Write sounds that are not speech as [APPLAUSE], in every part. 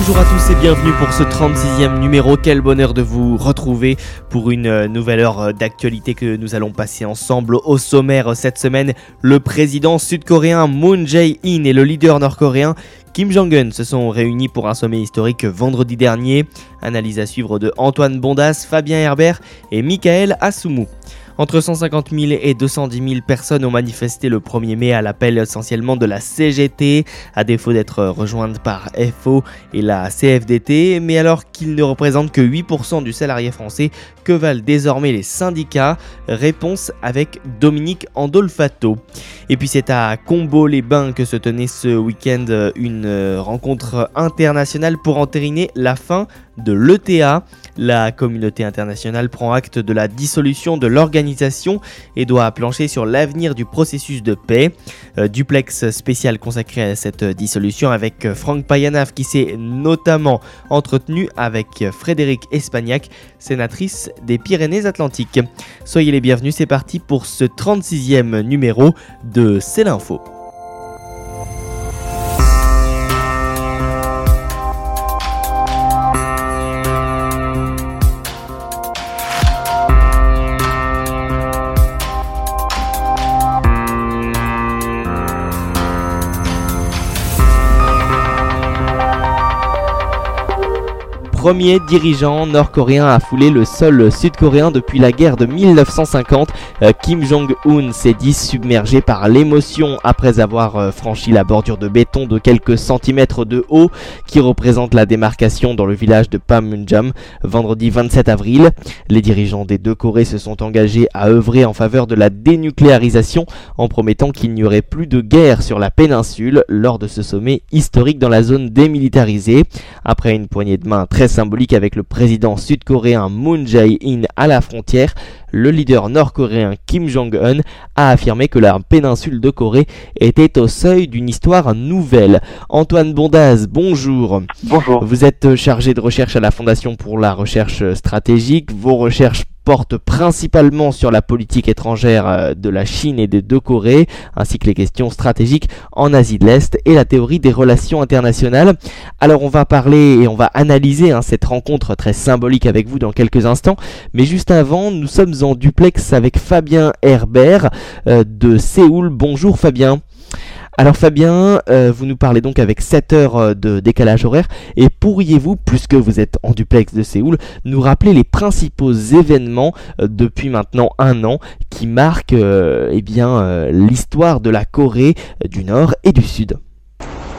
Bonjour à tous et bienvenue pour ce 36e numéro. Quel bonheur de vous retrouver pour une euh, nouvelle heure euh, d'actualité que nous allons passer ensemble au sommaire euh, cette semaine. Le président sud-coréen Moon Jae-in et le leader nord-coréen Kim Jong-un se sont réunis pour un sommet historique vendredi dernier. Analyse à suivre de Antoine Bondas, Fabien Herbert et Michael Assoumou. Entre 150 000 et 210 000 personnes ont manifesté le 1er mai à l'appel essentiellement de la CGT, à défaut d'être rejointes par FO et la CFDT, mais alors qu'ils ne représentent que 8% du salarié français, que valent désormais les syndicats? Réponse avec Dominique Andolfato. Et puis c'est à Combo-les-Bains que se tenait ce week-end une rencontre internationale pour entériner la fin de l'ETA. La communauté internationale prend acte de la dissolution de l'organisation et doit plancher sur l'avenir du processus de paix. Euh, duplex spécial consacré à cette dissolution avec Franck Payanaf qui s'est notamment entretenu avec Frédéric Espagnac, sénatrice des Pyrénées-Atlantiques. Soyez les bienvenus, c'est parti pour ce 36e numéro de C'est l'info. Premier dirigeant nord-coréen à fouler le sol sud-coréen depuis la guerre de 1950. Euh, Kim Jong-un s'est dit submergé par l'émotion après avoir euh, franchi la bordure de béton de quelques centimètres de haut qui représente la démarcation dans le village de Panmunjom vendredi 27 avril. Les dirigeants des deux Corées se sont engagés à œuvrer en faveur de la dénucléarisation en promettant qu'il n'y aurait plus de guerre sur la péninsule lors de ce sommet historique dans la zone démilitarisée. Après une poignée de main très symbolique avec le président sud-coréen Moon Jae-in à la frontière, le leader nord-coréen Kim Jong-un a affirmé que la péninsule de Corée était au seuil d'une histoire nouvelle. Antoine Bondaz, bonjour. Bonjour. Vous êtes chargé de recherche à la Fondation pour la recherche stratégique. Vos recherches porte principalement sur la politique étrangère euh, de la Chine et des deux Corées, ainsi que les questions stratégiques en Asie de l'Est et la théorie des relations internationales. Alors on va parler et on va analyser hein, cette rencontre très symbolique avec vous dans quelques instants, mais juste avant, nous sommes en duplex avec Fabien Herbert euh, de Séoul. Bonjour Fabien. Alors Fabien, euh, vous nous parlez donc avec 7 heures euh, de décalage horaire et pourriez-vous, puisque vous êtes en duplex de Séoul, nous rappeler les principaux événements depuis maintenant un an qui marquent eh bien l'histoire de la Corée du Nord et du Sud?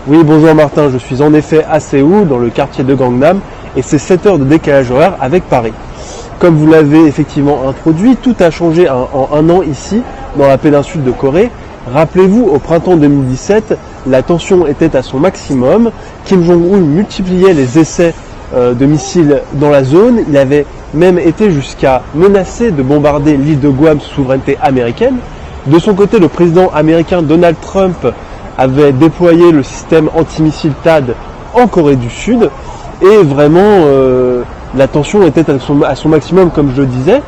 Oui, bonjour Martin, je suis en effet à Séoul, dans le quartier de Gangnam, et c'est 7 heures de décalage horaire avec Paris. Comme vous l'avez effectivement introduit, tout a changé en un an ici, dans la péninsule de Corée, Rappelez-vous, au printemps 2017, la tension était à son maximum. Kim Jong-un multipliait les essais euh, de missiles dans la zone. Il avait même été jusqu'à menacer de bombarder l'île de Guam sous souveraineté américaine. De son côté, le président américain Donald Trump avait déployé le système antimissile THAD en Corée du Sud. Et vraiment, euh, la tension était à son, maximum, comme je le disais.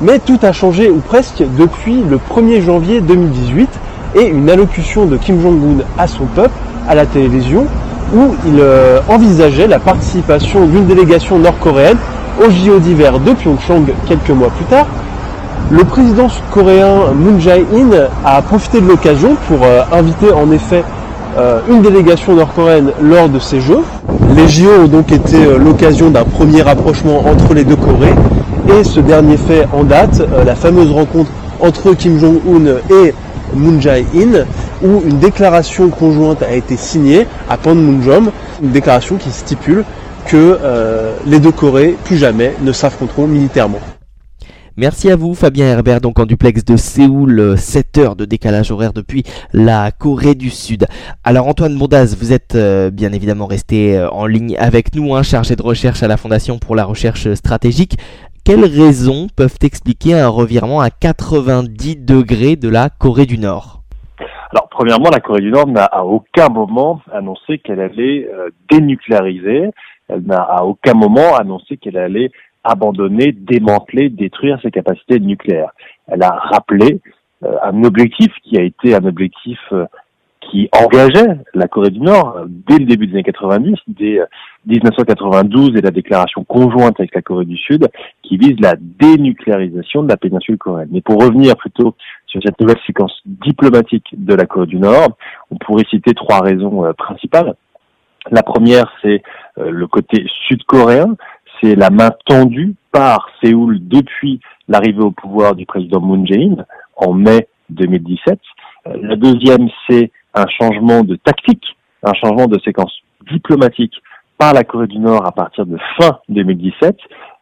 Mais tout a changé, ou presque, depuis le 1er janvier 2018 et une allocution de Kim Jong-un à son peuple à la télévision où il euh, envisageait la participation d'une délégation nord-coréenne au JO d'hiver de Pyeongchang quelques mois plus tard. Le président sud-coréen Moon Jae-in a profité de l'occasion pour euh, inviter en effet euh, une délégation nord-coréenne lors de ces Jeux. Les JO ont donc été l'occasion d'un premier rapprochement entre les deux Corées et ce dernier fait en date, la fameuse rencontre entre Kim Jong-un et Moon Jae-in, où une déclaration conjointe a été signée à Panmunjom, une déclaration qui stipule que euh, les deux Corées, plus jamais, ne s'affronteront militairement. Merci à vous Fabien Herbert, donc en duplex de Séoul, 7 heures de décalage horaire depuis la Corée du Sud. Alors Antoine Bondaz, vous êtes euh, bien évidemment resté euh, en ligne avec nous, hein, chargé de recherche à la Fondation pour la recherche stratégique. Quelles raisons peuvent expliquer un revirement à 90 degrés de la Corée du Nord? Alors, premièrement, la Corée du Nord n'a à aucun moment annoncé qu'elle allait euh, dénucléariser. Elle n'a à aucun moment annoncé qu'elle allait abandonner, démanteler, détruire ses capacités nucléaires. Elle a rappelé euh, un objectif qui a été un objectif euh, qui engageait la Corée du Nord dès le début des années 90, dès 1992 et la déclaration conjointe avec la Corée du Sud qui vise la dénucléarisation de la péninsule coréenne. Mais pour revenir plutôt sur cette nouvelle séquence diplomatique de la Corée du Nord, on pourrait citer trois raisons euh, principales. La première, c'est euh, le côté sud-coréen, c'est la main tendue par Séoul depuis l'arrivée au pouvoir du président Moon Jae-in en mai 2017. Euh, la deuxième, c'est un changement de tactique, un changement de séquence diplomatique par la Corée du Nord à partir de fin 2017,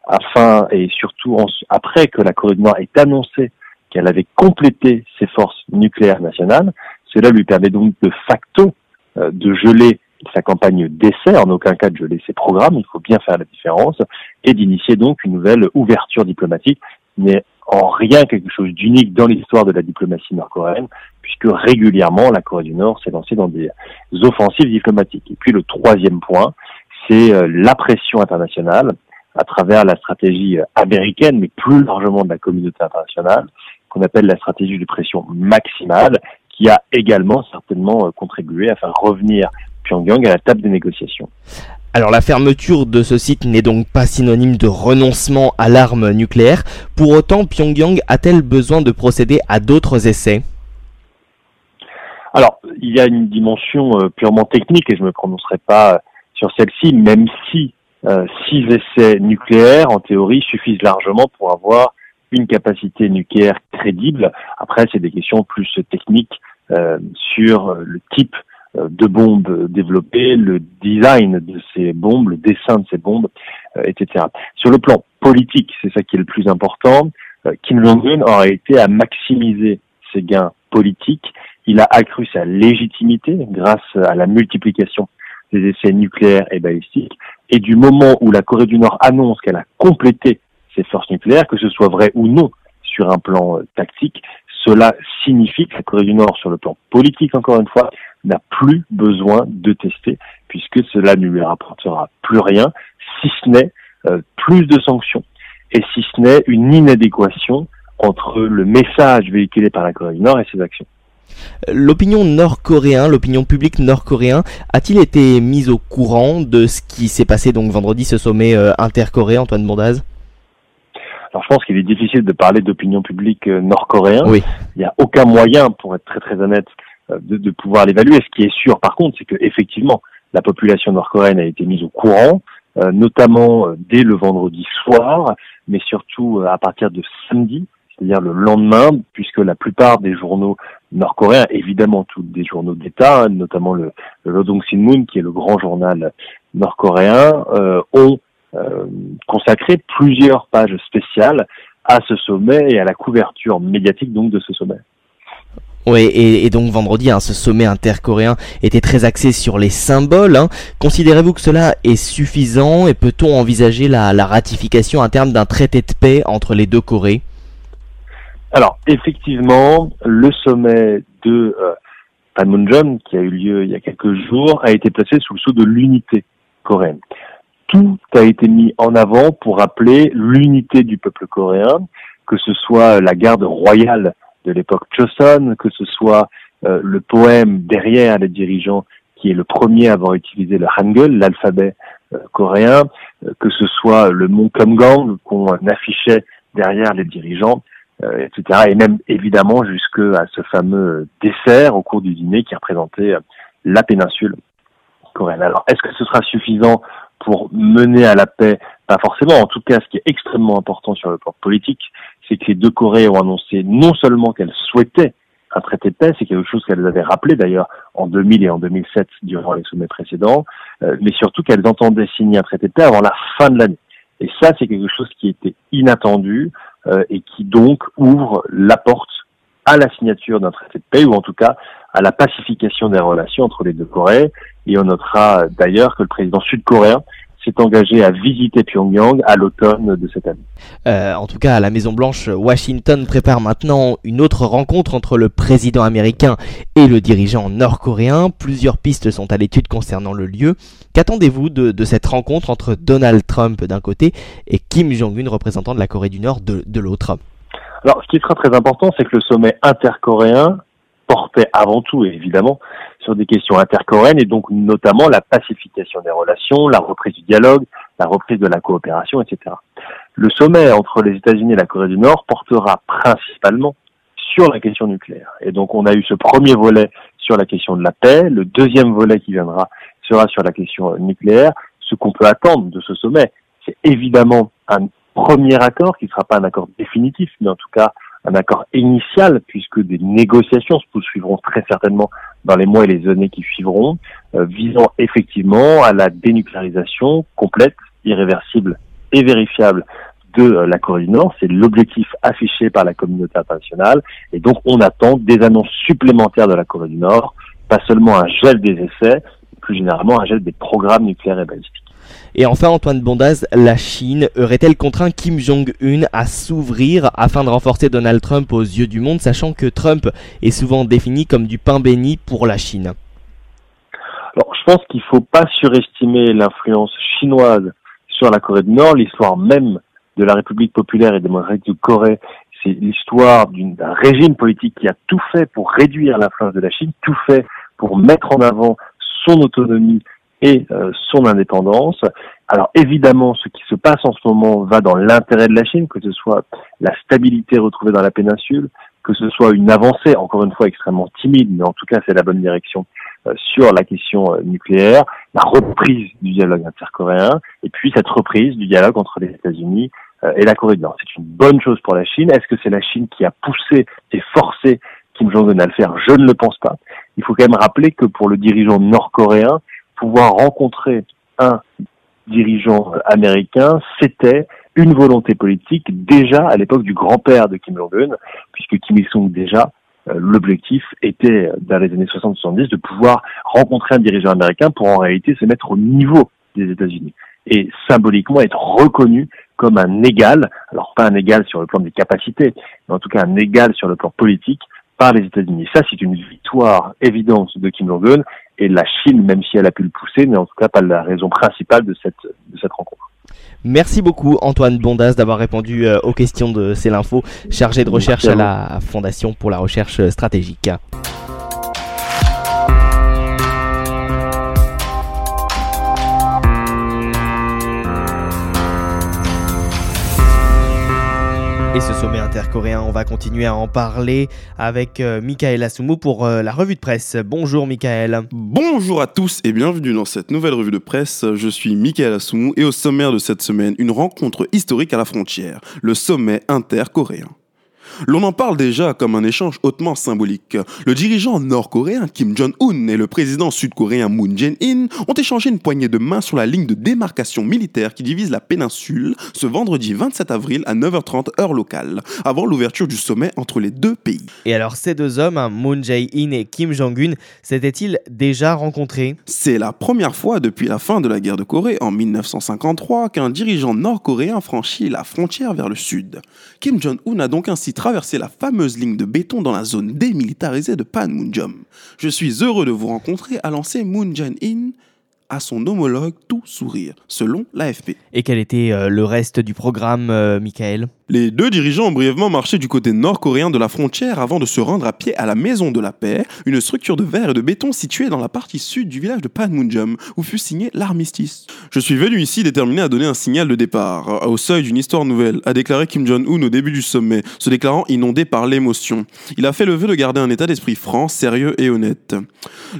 afin et surtout après que la Corée du Nord ait annoncé qu'elle avait complété ses forces nucléaires nationales. Cela lui permet donc de facto euh, de geler sa campagne d'essai, en aucun cas de geler ses programmes, il faut bien faire la différence, et d'initier donc une nouvelle ouverture diplomatique, mais en rien quelque chose d'unique dans l'histoire de la diplomatie nord-coréenne, puisque régulièrement la Corée du Nord s'est lancée dans des offensives diplomatiques. Et puis le troisième point, c'est euh, la pression internationale à travers la stratégie euh, américaine, mais plus largement de la communauté internationale, qu'on appelle la stratégie de pression maximale, qui a également certainement euh, contribué à faire revenir Pyongyang à la table des négociations. Alors la fermeture de ce site n'est donc pas synonyme de renoncement à l'arme nucléaire. Pour autant, Pyongyang a-t-elle besoin de procéder à d'autres essais? Alors, il y a une dimension purement technique et je ne me prononcerai pas sur celle-ci, même si euh, six essais nucléaires, en théorie, suffisent largement pour avoir une capacité nucléaire crédible. Après, c'est des questions plus techniques euh, sur le type euh, de bombes développées, le design de ces bombes, le dessin de ces bombes, euh, etc. Sur le plan politique, c'est ça qui est le plus important. Euh, Kim Jong-un aurait été à maximiser ses gains politiques. Il a accru sa légitimité grâce à la multiplication des essais nucléaires et balistiques. Et du moment où la Corée du Nord annonce qu'elle a complété ses forces nucléaires, que ce soit vrai ou non sur un plan euh, tactique, cela signifie que la Corée du Nord, sur le plan politique, encore une fois, n'a plus besoin de tester, puisque cela ne lui rapportera plus rien, si ce n'est euh, plus de sanctions, et si ce n'est une inadéquation entre le message véhiculé par la Corée du Nord et ses actions. L'opinion nord-coréen, l'opinion publique nord-coréen, a-t-il été mise au courant de ce qui s'est passé donc vendredi, ce sommet euh, intercoréen, Antoine Bondaz? Alors je pense qu'il est difficile de parler d'opinion publique euh, nord-coréen. Oui. Il n'y a aucun moyen, pour être très très honnête, de, de pouvoir l'évaluer. Ce qui est sûr, par contre, c'est que effectivement, la population nord-coréenne a été mise au courant, notamment dès le vendredi soir, mais surtout à partir de samedi, c'est-à-dire le lendemain, puisque la plupart des journaux nord-coréens, évidemment tous des journaux d'État, hein, notamment le, le Rodong Sinmun, qui est le grand journal nord-coréen, euh, ont euh, consacré plusieurs pages spéciales à ce sommet et à la couverture médiatique donc de ce sommet. Et, donc vendredi, hein, ce sommet intercoréen était très axé sur les symboles. Hein. Considérez-vous que cela est suffisant et peut-on envisager la, la ratification à terme d'un traité de paix entre les deux Corées? Alors, effectivement, le sommet de euh, Panmunjom, qui a eu lieu il y a quelques jours, a été placé sous le sceau de l'unité coréenne. Tout a été mis en avant pour rappeler l'unité du peuple coréen, que ce soit la garde royale de l'époque Choson, que ce soit euh, le poème derrière les dirigeants qui est le premier à avoir utilisé le Hangul, l'alphabet euh, coréen, euh, que ce soit le mont Kumgang qu'on affichait derrière les dirigeants. Etc. Et même évidemment jusqu'à ce fameux dessert au cours du dîner qui représentait la péninsule coréenne. Alors, est-ce que ce sera suffisant pour mener à la paix? Pas forcément. En tout cas, ce qui est extrêmement important sur le plan politique, c'est que les deux Corées ont annoncé non seulement qu'elles souhaitaient un traité de paix, c'est quelque chose qu'elles avaient rappelé d'ailleurs en 2000 et en 2007 durant les sommets précédents, euh, mais surtout qu'elles entendaient signer un traité de paix avant la fin de l'année. Et ça, c'est quelque chose qui était inattendu euh, et qui donc ouvre la porte à la signature d'un traité de paix ou en tout cas à la pacification des relations entre les deux Corées. Et on notera d'ailleurs que le président sud-coréen s'est engagé à visiter Pyongyang à l'automne de cette année. Euh, en tout cas, à la Maison Blanche, Washington prépare maintenant une autre rencontre entre le président américain et le dirigeant nord-coréen. Plusieurs pistes sont à l'étude concernant le lieu. Qu'attendez-vous de, cette rencontre entre Donald Trump d'un côté et Kim Jong-un, représentant de la Corée du Nord, de, de l'autre? Alors, ce qui sera très important, c'est que le sommet intercoréen portait avant tout, évidemment, sur des questions intercoréennes et donc notamment la pacification des relations, la reprise du dialogue, la reprise de la coopération, etc. Le sommet entre les États-Unis et la Corée du Nord portera principalement sur la question nucléaire. Et donc on a eu ce premier volet sur la question de la paix, le deuxième volet qui viendra sera sur la question nucléaire. Ce qu'on peut attendre de ce sommet, c'est évidemment un premier accord qui ne sera pas un accord définitif, mais en tout cas un accord initial, puisque des négociations se poursuivront très certainement dans les mois et les années qui suivront, euh, visant effectivement à la dénucléarisation complète, irréversible et vérifiable de euh, la Corée du Nord. C'est l'objectif affiché par la communauté internationale. Et donc, on attend des annonces supplémentaires de la Corée du Nord, pas seulement un gel des essais, plus généralement un gel des programmes nucléaires et balistiques. Et enfin, Antoine Bondaz, la Chine aurait-elle contraint Kim Jong-un à s'ouvrir afin de renforcer Donald Trump aux yeux du monde, sachant que Trump est souvent défini comme du pain béni pour la Chine? Alors, je pense qu'il ne faut pas surestimer l'influence chinoise sur la Corée du Nord. L'histoire même de la République populaire et démocratique de Corée, c'est l'histoire d'un régime politique qui a tout fait pour réduire l'influence de la Chine, tout fait pour mettre en avant son autonomie et euh, son indépendance. Alors évidemment, ce qui se passe en ce moment va dans l'intérêt de la Chine, que ce soit la stabilité retrouvée dans la péninsule, que ce soit une avancée, encore une fois extrêmement timide, mais en tout cas c'est la bonne direction euh, sur la question euh, nucléaire, la reprise du dialogue intercoréen, et puis cette reprise du dialogue entre les États-Unis et la Corée du Nord. C'est une bonne chose pour la Chine. Est-ce que c'est la Chine qui a poussé et forcé Kim Jong-un à le faire? Je ne le pense pas. Il faut quand même rappeler que pour le dirigeant nord-coréen, pouvoir rencontrer un dirigeant américain, c'était une volonté politique déjà à l'époque du grand-père de Kim Jong-un, puisque Kim Il-sung déjà, euh, l'objectif était dans les années 60-70 de pouvoir rencontrer un dirigeant américain pour en réalité se mettre au niveau des États-Unis et symboliquement être reconnu comme un égal, alors pas un égal sur le plan des capacités, mais en tout cas un égal sur le plan politique par les États-Unis. Ça, c'est une victoire évidente de Kim Jong-un et la Chine, même si elle a pu le pousser, n'est en tout cas pas la raison principale de cette, de cette rencontre. Merci beaucoup Antoine Bondas d'avoir répondu euh, aux questions de C'est l'info, chargé de recherche à la Fondation pour la recherche stratégique. Et ce intercoréen, on va continuer à en parler avec euh, Michael Assoumou pour euh, la revue de presse. Bonjour Michael. Bonjour à tous et bienvenue dans cette nouvelle revue de presse. Je suis Michael Assoumou et au sommaire de cette semaine, une rencontre historique à la frontière, le sommet intercoréen. L'on en parle déjà comme un échange hautement symbolique. Le dirigeant nord-coréen Kim Jong-un et le président sud-coréen Moon Jae-in ont échangé une poignée de main sur la ligne de démarcation militaire qui divise la péninsule ce vendredi 27 avril à 9h30 heure locale, avant l'ouverture du sommet entre les deux pays. Et alors ces deux hommes, hein, Moon Jae-in et Kim Jong-un, s'étaient-ils déjà rencontrés? C'est la première fois depuis la fin de la guerre de Corée en 1953 qu'un dirigeant nord-coréen franchit la frontière vers le sud. Kim Jong-un a donc ainsi traverser la fameuse ligne de béton dans la zone démilitarisée de Panmunjom. Je suis heureux de vous rencontrer, a lancé Moon Jae-in à son homologue tout sourire, selon l'AFP. Et quel était euh, le reste du programme, euh, Michael? Les deux dirigeants ont brièvement marché du côté nord-coréen de la frontière avant de se rendre à pied à la Maison de la Paix, une structure de verre et de béton située dans la partie sud du village de Panmunjom, où fut signé l'armistice. Je suis venu ici déterminé à donner un signal de départ, au seuil d'une histoire nouvelle, a déclaré Kim Jong-un au début du sommet, se déclarant inondé par l'émotion. Il a fait le vœu de garder un état d'esprit franc, sérieux et honnête.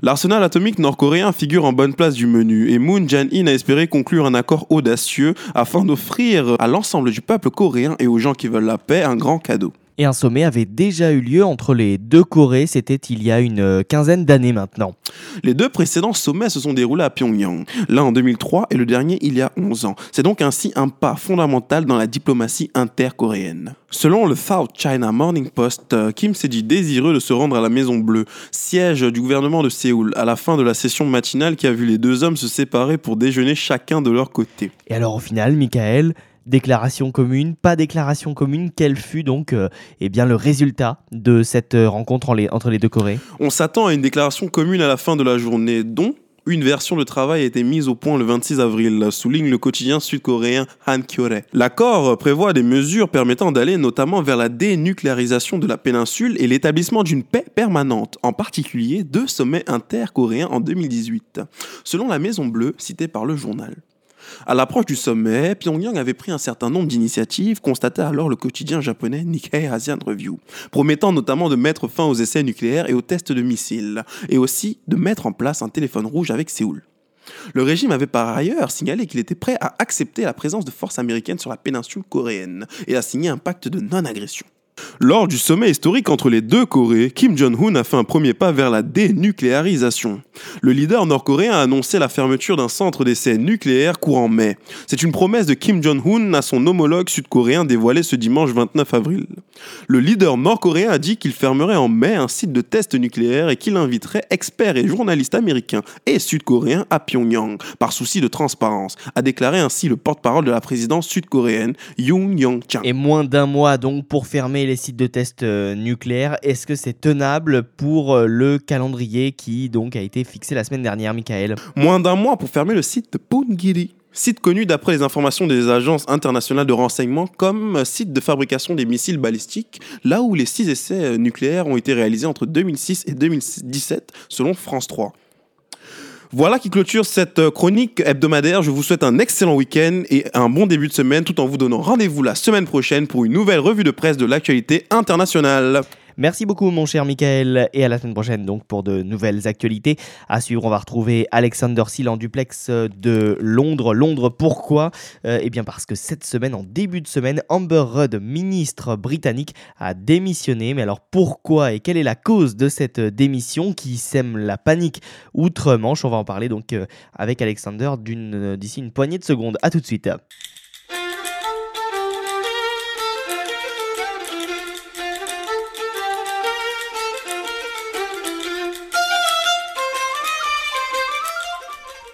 L'arsenal atomique nord-coréen figure en bonne place du menu, et Moon Jae-in a espéré conclure un accord audacieux afin d'offrir à l'ensemble du peuple coréen et aux gens qui veulent la paix un grand cadeau. Et un sommet avait déjà eu lieu entre les deux Corées, c'était il y a une euh, quinzaine d'années maintenant. Les deux précédents sommets se sont déroulés à Pyongyang, l'un en 2003 et le dernier il y a 11 ans. C'est donc ainsi un pas fondamental dans la diplomatie intercoréenne. Selon le South China Morning Post, euh, Kim s'est dit désireux de se rendre à la Maison Bleue, siège du gouvernement de Séoul, à la fin de la session matinale qui a vu les deux hommes se séparer pour déjeuner chacun de leur côté. Et alors au final, Michael, déclaration commune, pas déclaration commune, quel fut donc euh, eh bien, le résultat de cette euh, rencontre entre les deux Corées? On s'attend à une déclaration commune à la fin de la journée, dont Une version de travail a été mise au point le 26 avril, souligne le quotidien sud-coréen Hankyoreh. L'accord prévoit des mesures permettant d'aller notamment vers la dénucléarisation de la péninsule et l'établissement d'une paix permanente, en particulier deux sommets intercoréens en 2018, selon la Maison Bleue citée par le journal. À l'approche du sommet, Pyongyang avait pris un certain nombre d'initiatives, constatait alors le quotidien japonais Nikkei Asian Review, promettant notamment de mettre fin aux essais nucléaires et aux tests de missiles, et aussi de mettre en place un téléphone rouge avec Séoul. Le régime avait par ailleurs signalé qu'il était prêt à accepter la présence de forces américaines sur la péninsule coréenne et à signer un pacte de non-agression. Lors du sommet historique entre les deux Corées, Kim Jong-un a fait un premier pas vers la dénucléarisation. Le leader nord-coréen a annoncé la fermeture d'un centre d'essai nucléaire courant mai. C'est une promesse de Kim Jong-un à son homologue sud-coréen dévoilée ce dimanche 29 avril. Le leader nord-coréen a dit qu'il fermerait en mai un site de test nucléaire et qu'il inviterait experts et journalistes américains et sud-coréens à Pyongyang, par souci de transparence, a déclaré ainsi le porte-parole de la présidence sud-coréenne, Yoon Young-chang. Et moins d'un mois donc pour fermer les sites de tests euh, nucléaires. Est-ce que c'est tenable pour euh, le calendrier qui donc a été fixé la semaine dernière, Michael? Moins d'un mois pour fermer le site de Pungiri. Site connu d'après les informations des agences internationales de renseignement comme site de fabrication des missiles balistiques, là où les six essais euh, nucléaires ont été réalisés entre 2006 et 2017 selon France 3. Voilà qui clôture cette euh, chronique hebdomadaire. Je vous souhaite un excellent week-end et un bon début de semaine tout en vous donnant rendez-vous la semaine prochaine pour une nouvelle revue de presse de l'actualité internationale. Merci beaucoup mon cher Michael et à la semaine prochaine donc pour de nouvelles actualités. À suivre, on va retrouver Alexander Seal duplex de Londres. Londres, pourquoi? Euh, Eh bien parce que cette semaine, en début de semaine, Amber Rudd, ministre britannique, a démissionné. Mais alors pourquoi et quelle est la cause de cette démission qui sème la panique outre-Manche? On va en parler donc euh, avec Alexander d'ici une poignée de secondes. À tout de suite.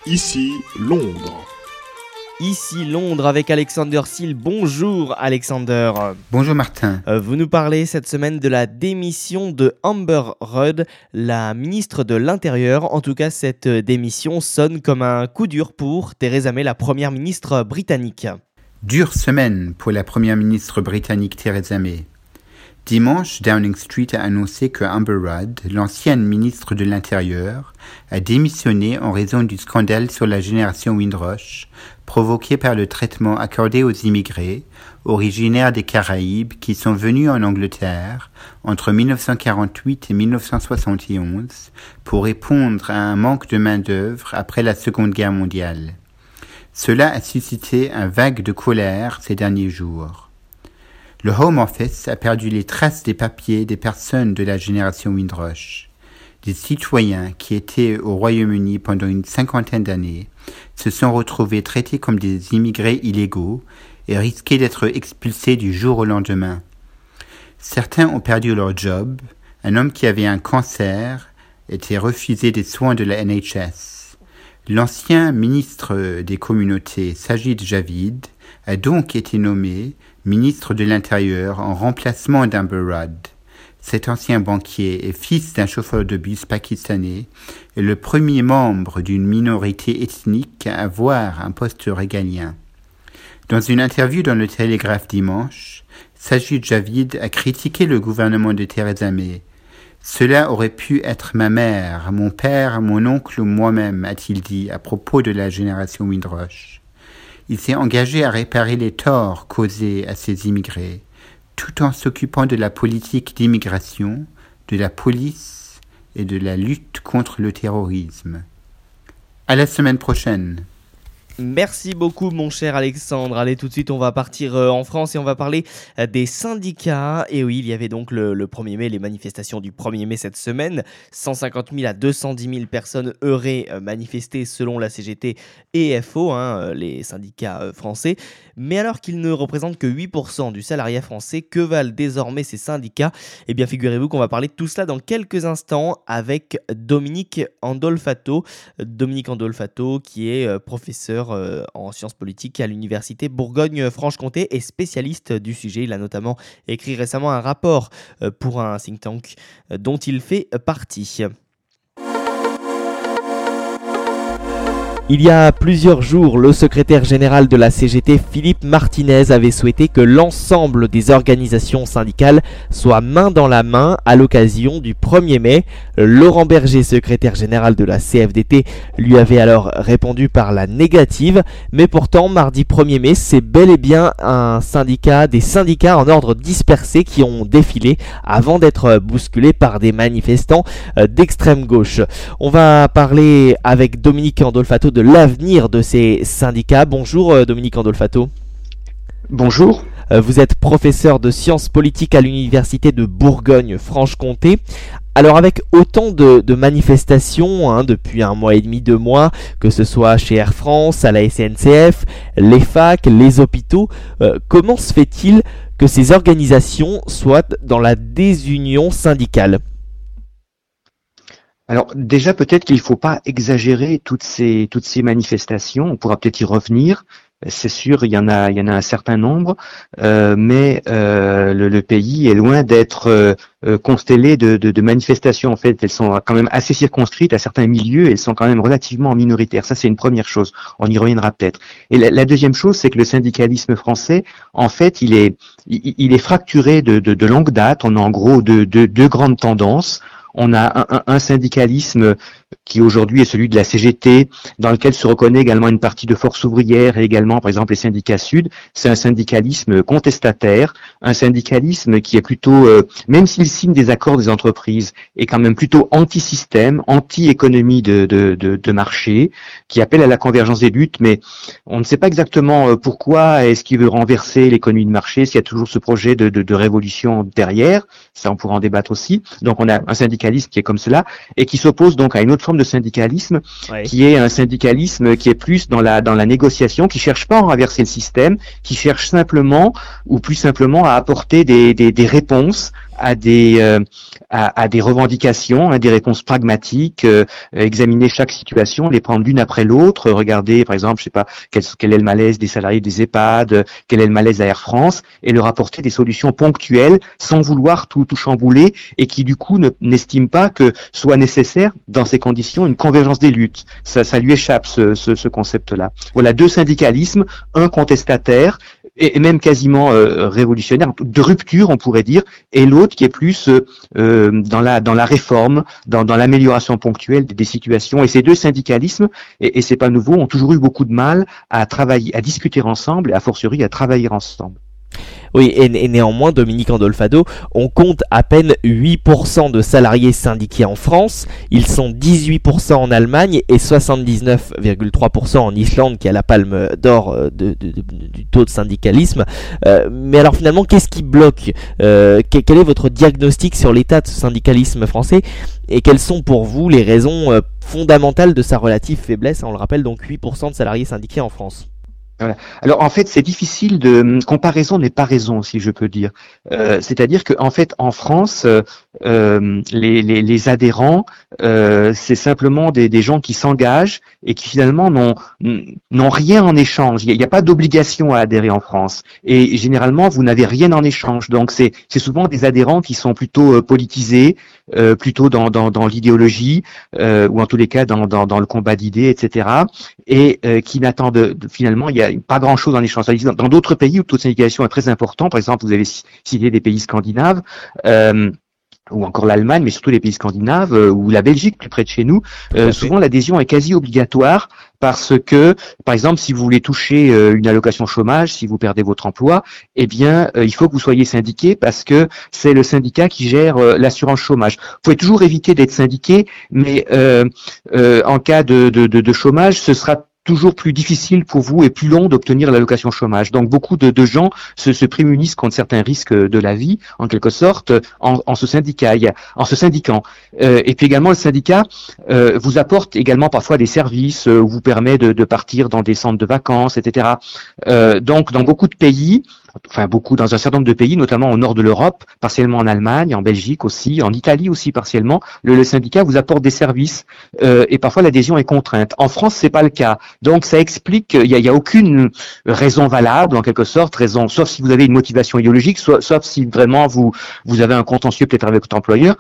Ici Londres. Ici Londres avec Alexander Seal. Bonjour Alexander. Bonjour Martin. Euh, vous nous parlez cette semaine de la démission de Amber Rudd, la ministre de l'Intérieur. En tout cas, cette démission sonne comme un coup dur pour Theresa May, la première ministre britannique. Dure semaine pour la première ministre britannique Theresa May. Dimanche, Downing Street a annoncé que Amber Rudd, l'ancienne ministre de l'Intérieur, a démissionné en raison du scandale sur la génération Windrush, provoqué par le traitement accordé aux immigrés originaires des Caraïbes qui sont venus en Angleterre entre 1948 et 1971 pour répondre à un manque de main-d'œuvre après la Seconde Guerre mondiale. Cela a suscité un vague de colère ces derniers jours. Le Home Office a perdu les traces des papiers des personnes de la génération Windrush. Des citoyens qui étaient au Royaume-Uni pendant une cinquantaine d'années se sont retrouvés traités comme des immigrés illégaux et risquaient d'être expulsés du jour au lendemain. Certains ont perdu leur job. Un homme qui avait un cancer était refusé des soins de la NHS. L'ancien ministre des communautés, Sajid Javid, a donc été nommé ministre de l'Intérieur en remplacement d'Amber Rudd. Cet ancien banquier et fils d'un chauffeur de bus pakistanais est le premier membre d'une minorité ethnique à avoir un poste régalien. Dans une interview dans le Télégraphe dimanche, Sajid Javid a critiqué le gouvernement de Theresa May. Cela aurait pu être ma mère, mon père, mon oncle ou moi-même, a-t-il dit à propos de la génération Windrush. Il s'est engagé à réparer les torts causés à ces immigrés, tout en s'occupant de la politique d'immigration, de la police et de la lutte contre le terrorisme. À la semaine prochaine. Merci beaucoup mon cher Alexandre. Allez tout de suite on va partir euh, en France et on va parler euh, des syndicats. Et oui il y avait donc le, 1er mai, les manifestations du 1er mai cette semaine. 150 000 à 210 000 personnes auraient euh, manifesté selon la CGT et FO, hein, les syndicats français. Mais alors qu'ils ne représentent que 8% du salariat français, que valent désormais ces syndicats? Eh bien figurez-vous qu'on va parler de tout cela dans quelques instants avec Dominique Andolfato. Dominique Andolfato qui est professeur euh, en sciences politiques à l'université Bourgogne-Franche-Comté et spécialiste du sujet. Il a notamment écrit récemment un rapport euh, pour un think tank euh, dont il fait partie. Il y a plusieurs jours, le secrétaire général de la CGT, Philippe Martinez, avait souhaité que l'ensemble des organisations syndicales soient main dans la main à l'occasion du 1er mai. Laurent Berger, secrétaire général de la CFDT, lui avait alors répondu par la négative, mais pourtant, mardi 1er mai, c'est bel et bien un syndicat, des syndicats en ordre dispersé qui ont défilé avant d'être bousculés par des manifestants euh, d'extrême gauche. On va parler avec Dominique Andolfato de l'avenir de ces syndicats. Bonjour euh, Dominique Andolfato. Bonjour. Euh, vous êtes professeur de sciences politiques à l'université de Bourgogne-Franche-Comté. Alors avec autant de, manifestations hein, depuis un mois et demi, deux mois, que ce soit chez Air France, à la SNCF, les facs, les hôpitaux, euh, comment se fait-il que ces organisations soient dans la désunion syndicale? Alors déjà peut-être qu'il ne faut pas exagérer toutes ces toutes ces manifestations. On pourra peut-être y revenir. C'est sûr, il y en a il y en a un certain nombre, euh, mais euh, le, pays est loin d'être euh, constellé de, de, manifestations. En fait, elles sont quand même assez circonscrites à certains milieux. Elles sont quand même relativement minoritaires. Ça, c'est une première chose. On y reviendra peut-être. Et la, deuxième chose, c'est que le syndicalisme français, en fait, il est il, est fracturé de, de, longue date. On a en gros deux, deux grandes tendances on a un, syndicalisme qui aujourd'hui est celui de la CGT, dans lequel se reconnaît également une partie de force ouvrière et également, par exemple, les syndicats sud. C'est un syndicalisme contestataire, un syndicalisme qui est plutôt, euh, même s'il signe des accords des entreprises, est quand même plutôt anti-système, anti-économie de, de, de, marché, qui appelle à la convergence des luttes, mais on ne sait pas exactement euh, pourquoi est-ce qu'il veut renverser l'économie de marché, s'il y a toujours ce projet de, de, révolution derrière, ça on pourra en débattre aussi. Donc on a un syndicalisme qui est comme cela, et qui s'oppose donc à une autre forme de syndicalisme, qui est un syndicalisme qui est plus dans la dans la négociation, qui cherche pas à renverser le système, qui cherche simplement ou plus simplement à apporter des, des, des réponses à des euh, à, des revendications, à des réponses pragmatiques, euh, examiner chaque situation, les prendre l'une après l'autre, regarder par exemple, je sais pas quel, quel, est le malaise des salariés des EHPAD, quel est le malaise à Air France, et leur apporter des solutions ponctuelles sans vouloir tout, tout chambouler et qui du coup n'estiment pas que soit nécessaire dans ces conditions une convergence des luttes. Ça, ça lui échappe ce, ce, ce concept-là. Voilà deux syndicalismes, un contestataire et même quasiment euh, révolutionnaire, de rupture on pourrait dire, et l'autre qui est plus euh, euh, dans la dans la réforme, dans, dans l'amélioration ponctuelle des, situations. Et ces deux syndicalismes, et, et c'est pas nouveau, ont toujours eu beaucoup de mal à travailler, à discuter ensemble, et à fortiori à travailler ensemble. Oui, et, néanmoins, Dominique Andolfado, on compte à peine 8% de salariés syndiqués en France. Ils sont 18% en Allemagne et 79,3% en Islande, qui a la palme d'or euh, du taux de syndicalisme. Euh, mais alors finalement, qu'est-ce qui bloque euh, Quel est votre diagnostic sur l'état de ce syndicalisme français et quelles sont pour vous les raisons fondamentales de sa relative faiblesse? On le rappelle donc 8% de salariés syndiqués en France. Alors en fait, c'est difficile de hum, comparaison n'est pas raison, si je peux dire. Euh, c'est-à-dire qu'en fait, en France, euh, hum, les, adhérents, euh, c'est simplement des, gens qui s'engagent et qui finalement n'ont rien en échange. Il n'y a, pas d'obligation à adhérer en France. Et généralement, vous n'avez rien en échange. Donc c'est souvent des adhérents qui sont plutôt politisés, plutôt dans l'idéologie ou en tous les cas dans dans, dans le combat d'idées, etc. Et qui n'attendent finalement pas grand-chose en échange. Dans d'autres pays où le taux de syndicalisation est très important, par exemple, vous avez cité des pays scandinaves, euh, ou encore l'Allemagne, mais surtout les pays scandinaves, euh, ou la Belgique, plus près de chez nous, euh, souvent l'adhésion est quasi obligatoire parce que, par exemple, si vous voulez toucher une allocation chômage, si vous perdez votre emploi, eh bien, il faut que vous soyez syndiqué parce que c'est le syndicat qui gère l'assurance chômage. Vous pouvez toujours éviter d'être syndiqué, mais en cas de, de, de chômage, ce sera toujours plus difficile pour vous et plus long d'obtenir l'allocation chômage. Donc beaucoup de, gens se, se, prémunissent contre certains risques de la vie, en quelque sorte, en, se syndicat, syndiquant. Euh, et puis également le syndicat euh, vous apporte également parfois des services, euh, vous permet de, de, partir dans des centres de vacances, etc. Donc dans beaucoup de pays, enfin beaucoup dans un certain nombre de pays, notamment au nord de l'Europe, partiellement en Allemagne, en Belgique aussi, en Italie aussi partiellement, le, syndicat vous apporte des services euh, et parfois l'adhésion est contrainte. En France, c'est pas le cas. Donc ça explique qu'il n'y a, a, aucune raison valable en quelque sorte, raison, sauf si vous avez une motivation idéologique, sauf si vraiment vous vous avez un contentieux peut-être avec votre employeur.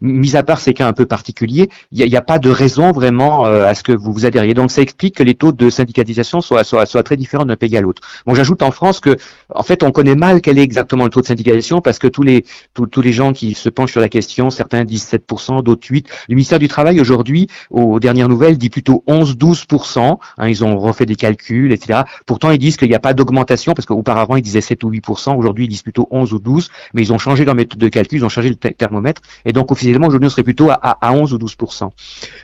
Mis à part ces cas un peu particuliers, il n'y a, a, pas de raison vraiment euh, à ce que vous vous adhériez. Donc ça explique que les taux de syndicalisation soient, soient, soient très différents d'un pays à l'autre. Bon, j'ajoute en France que fait on connaît mal quel est exactement le taux de syndicalisation parce que tous les tous, tous les gens qui se penchent sur la question, certains disent 7%, d'autres 8. Le ministère du Travail aujourd'hui, aux dernières nouvelles, dit plutôt 11-12%. Hein, ils ont refait des calculs, etc. Pourtant, ils disent qu'il n'y a pas d'augmentation parce qu'auparavant ils disaient 7 ou 8%. Aujourd'hui, ils disent plutôt 11 ou 12. Mais ils ont changé leur méthode de calcul, ils ont changé le thermomètre. Et donc officiellement, aujourd'hui, on serait plutôt à, à 11 ou 12%.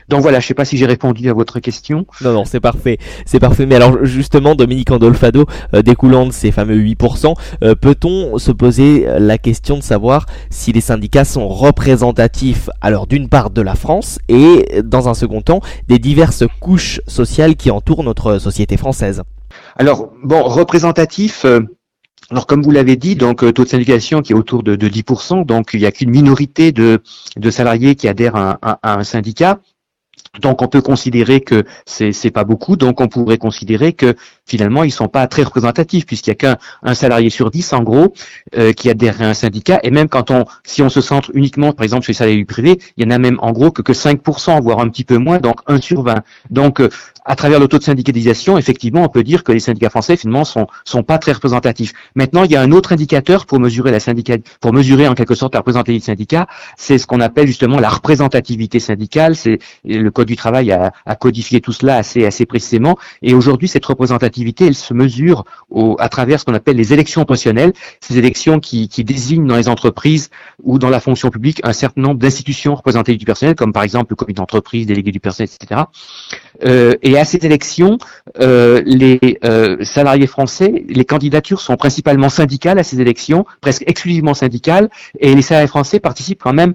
Donc voilà, je sais pas si j'ai répondu à votre question. Non, non, c'est parfait. C'est parfait. Mais alors justement, Dominique Andolfado, euh, découlant de ces fameux 8%, euh, peut-on se poser la question de savoir si les syndicats sont représentatifs, alors d'une part de la France et dans un second temps des diverses couches sociales qui entourent notre société française? Alors, bon, représentatif. Euh, alors comme vous l'avez dit, donc taux de syndication qui est autour de, de 10%, donc il n'y a qu'une minorité de, salariés qui adhèrent à un syndicat. Donc on peut considérer que c'est c'est pas beaucoup, donc on pourrait considérer que finalement ils sont pas très représentatifs puisqu'il y a qu'un un salarié sur dix en gros euh, qui adhère à un syndicat et même quand on si on se centre uniquement par exemple chez les salariés privés, il y en a même en gros que que 5% voire un petit peu moins donc 1 sur 20. Donc euh, à travers le taux de syndicalisation, effectivement, on peut dire que les syndicats français finalement sont sont pas très représentatifs. Maintenant, il y a un autre indicateur pour mesurer la syndicat, pour mesurer en quelque sorte la représentativité du syndicat, c'est ce qu'on appelle justement la représentativité syndicale. C'est le du travail a, a, codifié tout cela assez assez précisément. Et aujourd'hui, cette représentativité, elle se mesure au, à travers ce qu'on appelle les élections professionnelles, ces élections qui, qui désignent dans les entreprises ou dans la fonction publique un certain nombre d'institutions représentatives du personnel, comme par exemple le comité d'entreprise, délégué du personnel, etc. Euh, et à ces élections, euh, les euh, salariés français, les candidatures sont principalement syndicales à ces élections, presque exclusivement syndicales, et les salariés français participent quand même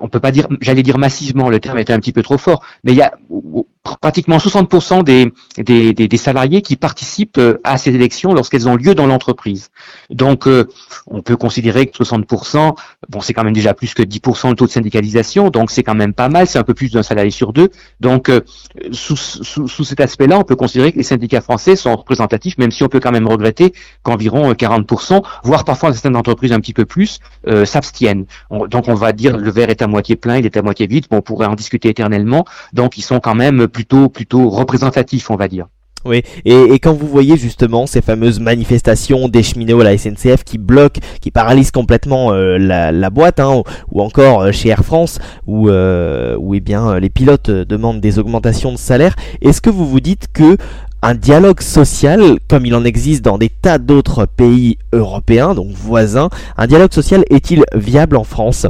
on peut pas dire, j'allais dire massivement, le terme était un petit peu trop fort, mais il y a pratiquement 60% des, salariés qui participent euh, à ces élections lorsqu'elles ont lieu dans l'entreprise. Donc, euh, on peut considérer que 60%, bon, c'est quand même déjà plus que 10% le taux de syndicalisation, donc c'est quand même pas mal, c'est un peu plus d'un salarié sur deux. Donc, euh, sous, cet aspect-là, on peut considérer que les syndicats français sont représentatifs, même si on peut quand même regretter qu'environ 40%, voire parfois certaines entreprises un petit peu plus, s'abstiennent. donc, on va dire le est à moitié plein, il est à moitié vide, bon, on pourrait en discuter éternellement. Donc, ils sont quand même plutôt plutôt représentatif, on va dire. Oui, et, quand vous voyez justement ces fameuses manifestations des cheminots à la SNCF qui bloquent, qui paralysent complètement euh, la, la, boîte, hein, ou, encore euh, chez Air France, où, euh, où eh bien, les pilotes demandent des augmentations de salaire, est-ce que vous vous dites que un dialogue social, comme il en existe dans des tas d'autres pays européens, donc voisins, un dialogue social est-il viable en France?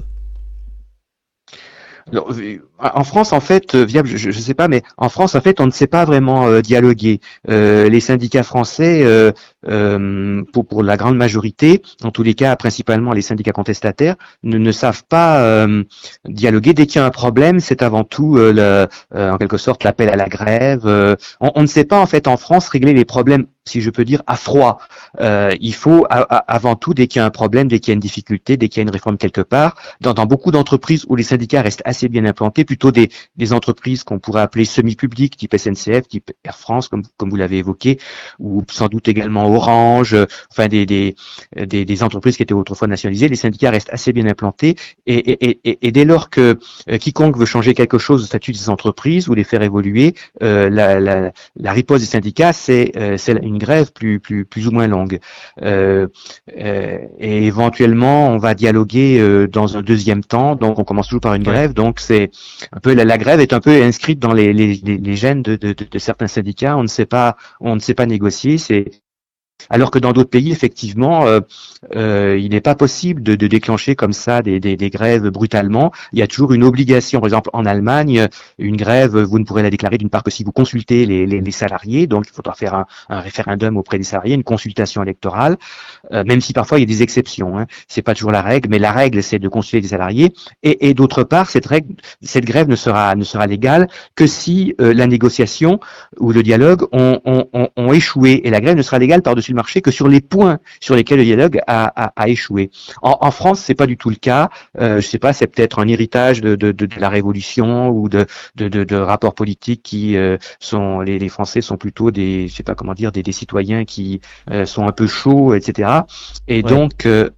Alors, en France, en fait, euh, viable, je ne sais pas, mais en France, en fait, on ne sait pas vraiment euh, dialoguer. Euh, les syndicats français, euh, pour, pour la grande majorité, en tous les cas, principalement les syndicats contestataires, ne, ne savent pas dialoguer. Dès qu'il y a un problème, c'est avant tout, le, en quelque sorte, l'appel à la grève. On, on, ne sait pas, en fait, en France, régler les problèmes si je peux dire, à froid. Euh, il faut avant tout, dès qu'il y a un problème, dès qu'il y a une difficulté, dès qu'il y a une réforme quelque part, dans, dans beaucoup d'entreprises où les syndicats restent assez bien implantés, plutôt des, des entreprises qu'on pourrait appeler semi-publiques, type SNCF, type Air France, comme, comme vous l'avez évoqué, ou sans doute également Orange, enfin des, des, des, des, entreprises qui étaient autrefois nationalisées, les syndicats restent assez bien implantés, et, et, et, et dès lors que euh, quiconque veut changer quelque chose au statut des entreprises ou les faire évoluer, euh, la, la, la riposte des syndicats, c'est euh, une grève plus, plus, plus ou moins longue. Euh, euh, et éventuellement, on va dialoguer euh, dans un deuxième temps. Donc, on commence toujours par une grève. Donc, c'est un peu la, grève est un peu inscrite dans les, les, les gènes de, de, de, certains syndicats. On ne sait pas, on ne sait pas négocier. C'est alors que dans d'autres pays, effectivement, euh, euh, il n'est pas possible de, de, déclencher comme ça des, des, des, grèves brutalement. Il y a toujours une obligation. Par exemple, en Allemagne, une grève, vous ne pourrez la déclarer d'une part que si vous consultez les, les, salariés. Donc, il faudra faire un, un, référendum auprès des salariés, une consultation électorale, euh, même si parfois il y a des exceptions. Hein. C'est pas toujours la règle, mais la règle, c'est de consulter les salariés. Et, et d'autre part, cette règle, cette grève ne sera ne sera légale que si euh, la négociation ou le dialogue ont, ont, ont, ont échoué. Et la grève ne sera légale par-dessus sur le marché que sur les points sur lesquels le dialogue a, a, a échoué. En, en France, c'est pas du tout le cas. Euh, je sais pas, c'est peut-être un héritage de, de, de, de, la Révolution ou de, de, de, de rapports politiques qui euh, sont les, les, Français sont plutôt des, je sais pas comment dire, des, des citoyens qui euh, sont un peu chauds, etc. Et ouais. donc euh,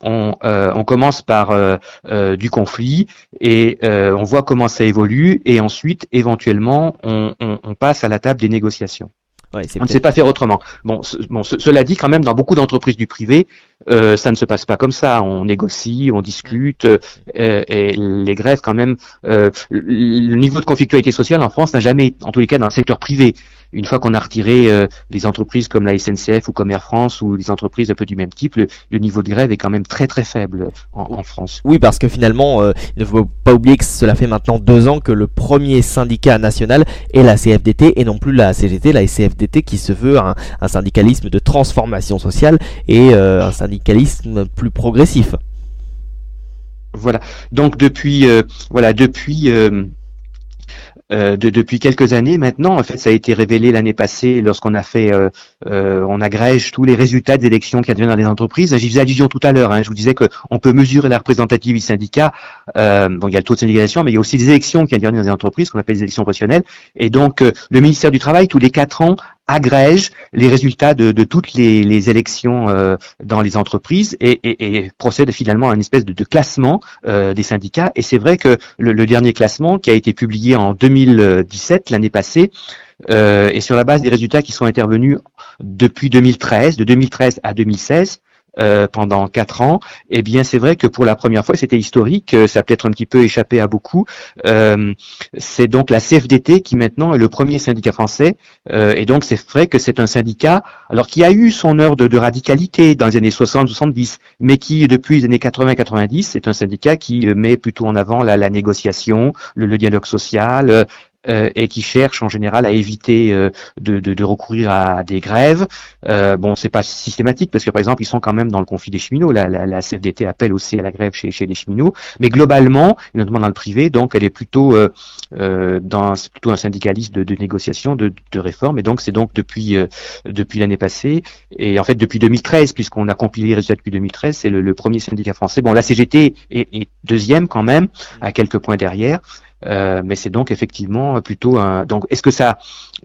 on, euh, on, commence par euh, euh, du conflit et on voit comment ça évolue et ensuite éventuellement on, on, on passe à la table des négociations. Ouais, on ne sait pas faire autrement. Bon, ce, bon ce, cela dit, quand même, dans beaucoup d'entreprises du privé, euh, ça ne se passe pas comme ça. On négocie, on discute, euh, et les grèves, quand même, euh, le niveau de conflictualité sociale en France n'a jamais, en tous les cas, dans le secteur privé. Une fois qu'on a retiré euh, les entreprises comme la SNCF ou comme Air France ou les entreprises un peu du même type, le, le niveau de grève est quand même très très faible en, en France. Oui, parce que finalement, euh, il ne faut pas oublier que cela fait maintenant deux ans que le premier syndicat national est la CFDT et non plus la CGT, la CFDT qui se veut un, un syndicalisme de transformation sociale et euh, un syndicalisme plus progressif. Voilà. Donc depuis, euh, voilà, depuis euh, de, depuis quelques années maintenant. En fait, ça a été révélé l'année passée lorsqu'on a fait, euh, euh, on agrège tous les résultats des élections qui adviennent dans les entreprises. J'y faisais allusion tout à l'heure. Hein, je vous disais qu'on peut mesurer la représentativité du syndicat. Euh, bon, il y a le taux de syndicalisation, mais il y a aussi des élections qui adviennent dans les entreprises, qu'on appelle les élections professionnelles. Et donc, euh, le ministère du Travail, tous les quatre ans, agrège les résultats de, toutes les, élections euh, dans les entreprises et, procède finalement à une espèce de, classement euh, des syndicats. Et c'est vrai que le, le, dernier classement qui a été publié en 2017, l'année passée, euh, et sur la base des résultats qui sont intervenus depuis 2013, de 2013 à 2016, euh, pendant quatre ans, eh bien c'est vrai que pour la première fois, c'était historique, euh, ça a peut-être un petit peu échappé à beaucoup. Euh, c'est donc la CFDT qui maintenant est le premier syndicat français, euh, et donc c'est vrai que c'est un syndicat, alors qui a eu son heure de, de radicalité dans les années 60-70, mais qui depuis les années 80-90, c'est un syndicat qui met plutôt en avant la, la négociation, le, le dialogue social, euh, et qui cherchent en général à éviter euh, de, de, de, recourir à des grèves. Euh, bon, c'est pas systématique parce que par exemple, ils sont quand même dans le conflit des cheminots. La, la, la CFDT appelle aussi à la grève chez, chez les cheminots, mais globalement, notamment dans le privé, donc elle est plutôt euh, euh, dans c'est plutôt un syndicaliste de, de négociation, de, de, réforme, et donc c'est donc depuis euh, depuis l'année passée et en fait depuis 2013, puisqu'on a compilé les résultats depuis 2013, c'est le, le, premier syndicat français. Bon, la CGT est, est deuxième quand même, à quelques points derrière. Euh, mais c'est donc effectivement plutôt un. Donc, est-ce que ça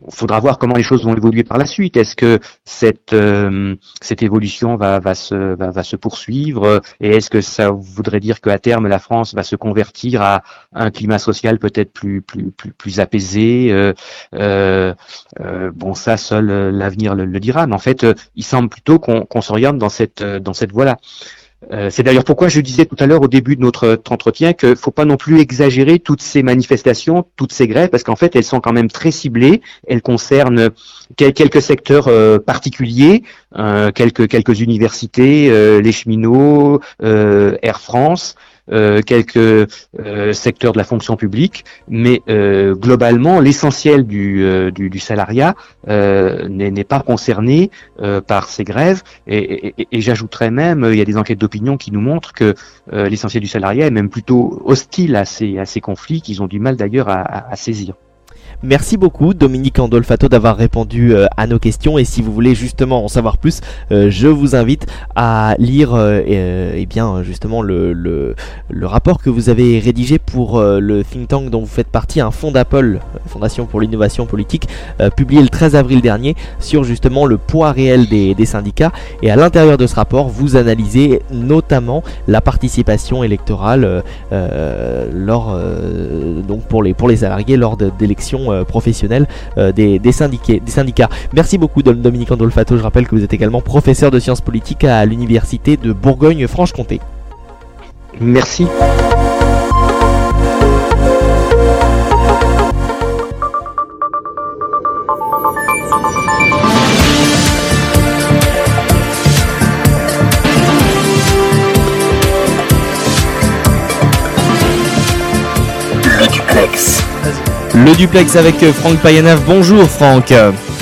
faudra voir comment les choses vont évoluer par la suite Est-ce que cette euh, cette évolution va va se va, va se poursuivre Et est-ce que ça voudrait dire qu'à terme la France va se convertir à un climat social peut-être plus plus plus plus apaisé euh, euh, euh Bon, ça seul l'avenir le, dira. Mais en fait, il semble plutôt qu'on qu s'oriente dans cette dans cette voie-là. Euh, c'est d'ailleurs pourquoi je disais tout à l'heure au début de notre entretien qu'il ne faut pas non plus exagérer toutes ces manifestations, toutes ces grèves, parce qu'en fait elles sont quand même très ciblées, elles concernent quelques secteurs euh, particuliers, euh, quelques, quelques universités, euh, les cheminots, euh, Air France, euh, quelques euh, secteurs de la fonction publique, mais euh, globalement, l'essentiel du, du, du, salariat n'est pas concerné par ces grèves. Et, et, j'ajouterais même, il y a des enquêtes d'opinion qui nous montrent que l'essentiel du salariat est même plutôt hostile à ces, à ces conflits, qu'ils ont du mal d'ailleurs à saisir. Merci beaucoup Dominique Andolfato d'avoir répondu euh, à nos questions. Et si vous voulez justement en savoir plus, euh, je vous invite à lire euh, eh bien justement le, le, le, rapport que vous avez rédigé pour le think tank dont vous faites partie, un fonds d'Apple, Fondation pour l'innovation politique, publié le 13 avril dernier sur justement le poids réel des, des syndicats. Et à l'intérieur de ce rapport vous analysez notamment la participation électorale lors donc pour les, pour les salariés lors d'élections professionnels euh, des, des, syndiqués, des syndicats. Merci beaucoup Dominique Andolfato, je rappelle que vous êtes également professeur de sciences politiques à l'université de Bourgogne-Franche-Comté. Merci. Le duplex avec Franck Payanov. Bonjour Franck.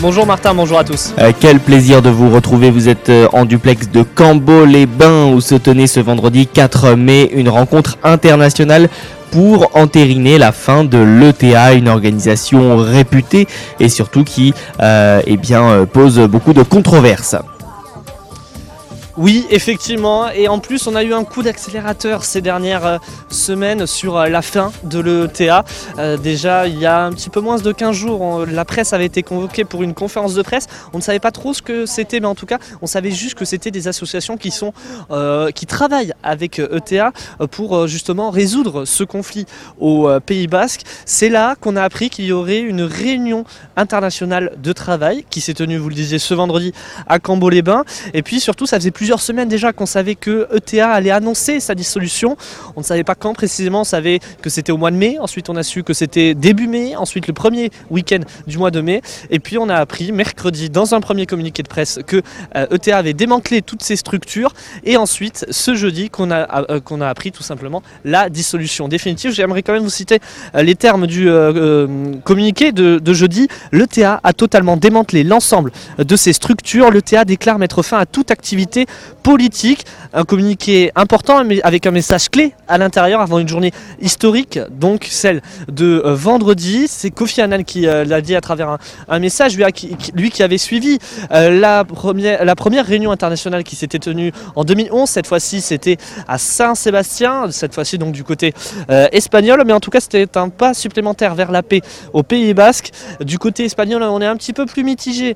Bonjour Martin, bonjour à tous. Euh, quel plaisir de vous retrouver. Vous êtes euh, en duplex de Cambo-les-Bains où se tenait ce vendredi 4 mai une rencontre internationale pour entériner la fin de l'ETA, une organisation réputée et surtout qui euh, eh bien, euh, pose beaucoup de controverses. Oui, effectivement. Et en plus, on a eu un coup d'accélérateur ces dernières euh, semaines sur euh, la fin de l'ETA. Euh, déjà, il y a un petit peu moins de 15 jours, la presse avait été convoquée pour une conférence de presse. On ne savait pas trop ce que c'était, mais en tout cas, on savait juste que c'était des associations qui, sont, qui travaillent avec ETA euh, pour justement résoudre ce conflit au Pays Basque. C'est là qu'on a appris qu'il y aurait une réunion internationale de travail qui s'est tenue, vous le disiez, ce vendredi à Cambo-les-Bains. Et puis surtout, ça faisait plusieurs semaines déjà qu'on savait que ETA allait annoncer sa dissolution. On ne savait pas quand précisément, on savait que c'était au mois de mai. Ensuite, on a su que c'était début mai. Ensuite, le premier week-end du mois de mai. Et puis, on a appris mercredi dans un premier communiqué de presse que euh, ETA avait démantelé toutes ces structures. Et ensuite, ce jeudi, qu'on a, euh, qu'on a appris tout simplement la dissolution définitive. J'aimerais quand même vous citer euh, les termes du euh, euh, communiqué de, de jeudi. L'ETA a totalement démantelé l'ensemble de ces structures. L'ETA déclare mettre fin à toute activité politique. Un communiqué important mais avec un message clé à l'intérieur avant une journée historique, donc celle de euh, vendredi. C'est Kofi Annan qui euh, l'a dit à travers un, message, lui, qui, avait suivi euh, la, première, la première réunion internationale qui s'était tenue en 2011. Cette fois-ci, c'était à Saint-Sébastien, cette fois-ci donc du côté espagnol. Mais en tout cas, c'était un pas supplémentaire vers la paix au Pays Basque. Du côté espagnol, on est un petit peu plus mitigé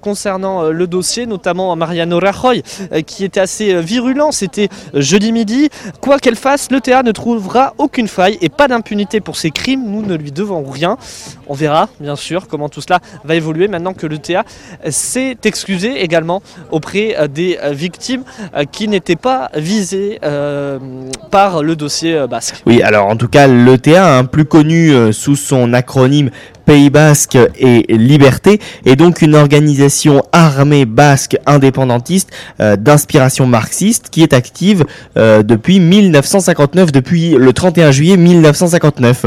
concernant le dossier, notamment Mariano Rajoy, qui était assez euh, virulent. C'était euh, jeudi midi. Quoi qu'elle fasse, l'ETA ne trouvera aucune faille et pas d'impunité pour ses crimes. Nous ne lui devons rien. On verra, bien sûr, comment tout cela va évoluer maintenant que l'ETA s'est excusé également auprès euh, des euh, victimes euh, qui n'étaient pas visées euh, par le dossier euh, basque. Oui, alors en tout cas, l'ETA, hein, plus connu euh, sous son acronyme Pays Basque et Liberté, est donc une organisation armée basque indépendantiste euh, d'inspiration marxiste qui est active euh, depuis 1959, depuis le 31 juillet 1959.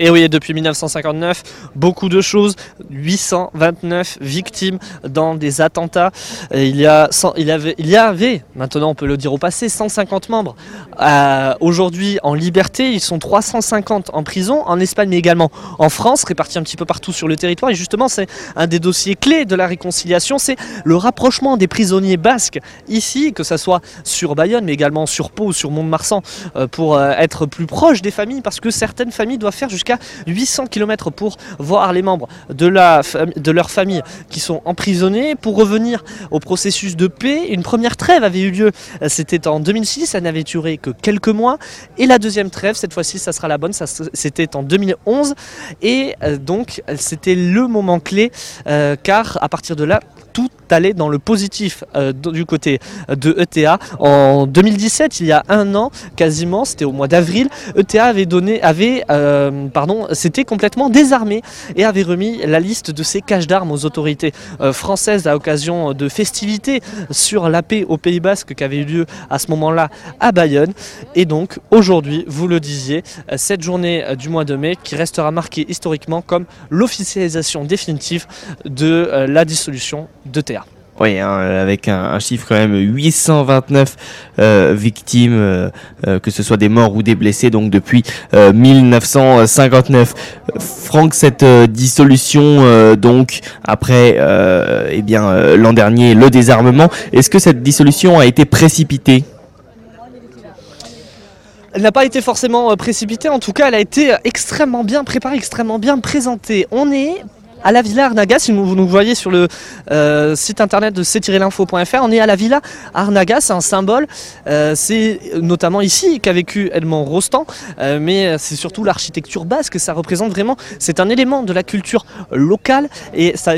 Et oui, depuis 1959, beaucoup de choses, 829 victimes dans des attentats. Il, y a, il, avait, il y avait, maintenant on peut le dire au passé, 150 membres. Euh, Aujourd'hui en liberté, ils sont 350 en prison, en Espagne mais également en France, répartis un petit peu partout sur le territoire. Et justement, c'est un des dossiers clés de la réconciliation, c'est le rapprochement des prisonniers basques ici, que ce soit sur Bayonne mais également sur Pau sur Mont-de-Marsan, euh, pour euh, être plus proche des familles, parce que certaines familles doivent faire jusqu'à 800 km pour voir les membres de, la de leur famille qui sont emprisonnés, pour revenir au processus de paix. Une première trêve avait eu lieu, euh, c'était en 2006, ça n'avait duré que quelques mois, et la deuxième trêve, cette fois-ci, ça sera la bonne, c'était en 2011, et euh, donc c'était le moment clé, euh, car à partir de là, tout allait dans le positif du côté de ETA. En 2017, il y a un an quasiment, c'était au mois d'avril, ETA avait donné, avait, pardon, s'était complètement désarmé et avait remis la liste de ses caches d'armes aux autorités euh, françaises à l'occasion de festivités sur la paix au Pays Basque qui avait eu lieu à ce moment-là à Bayonne. Et donc aujourd'hui, vous le disiez, euh, cette journée euh, du mois de mai qui restera marquée historiquement comme l'officialisation définitive de la dissolution de TEA. Oui, hein, avec un, chiffre quand même 829 euh, victimes, euh, euh, que ce soit des morts ou des blessés, donc depuis euh, 1959. Euh, Franck, cette euh, dissolution, euh, donc après, euh, eh bien euh, l'an dernier, le désarmement, est-ce que cette dissolution a été précipitée? Elle n'a pas été forcément euh, précipitée, en tout cas elle a été euh, extrêmement bien préparée, extrêmement bien présentée. On est à la Villa Arnaga, si vous nous voyez sur le euh, site internet de c-l'info.fr, on est à la Villa Arnaga, c'est un symbole, euh, c'est notamment ici qu'a vécu Edmond Rostand, euh, mais c'est surtout l'architecture basque, ça représente vraiment, c'est un élément de la culture locale et ça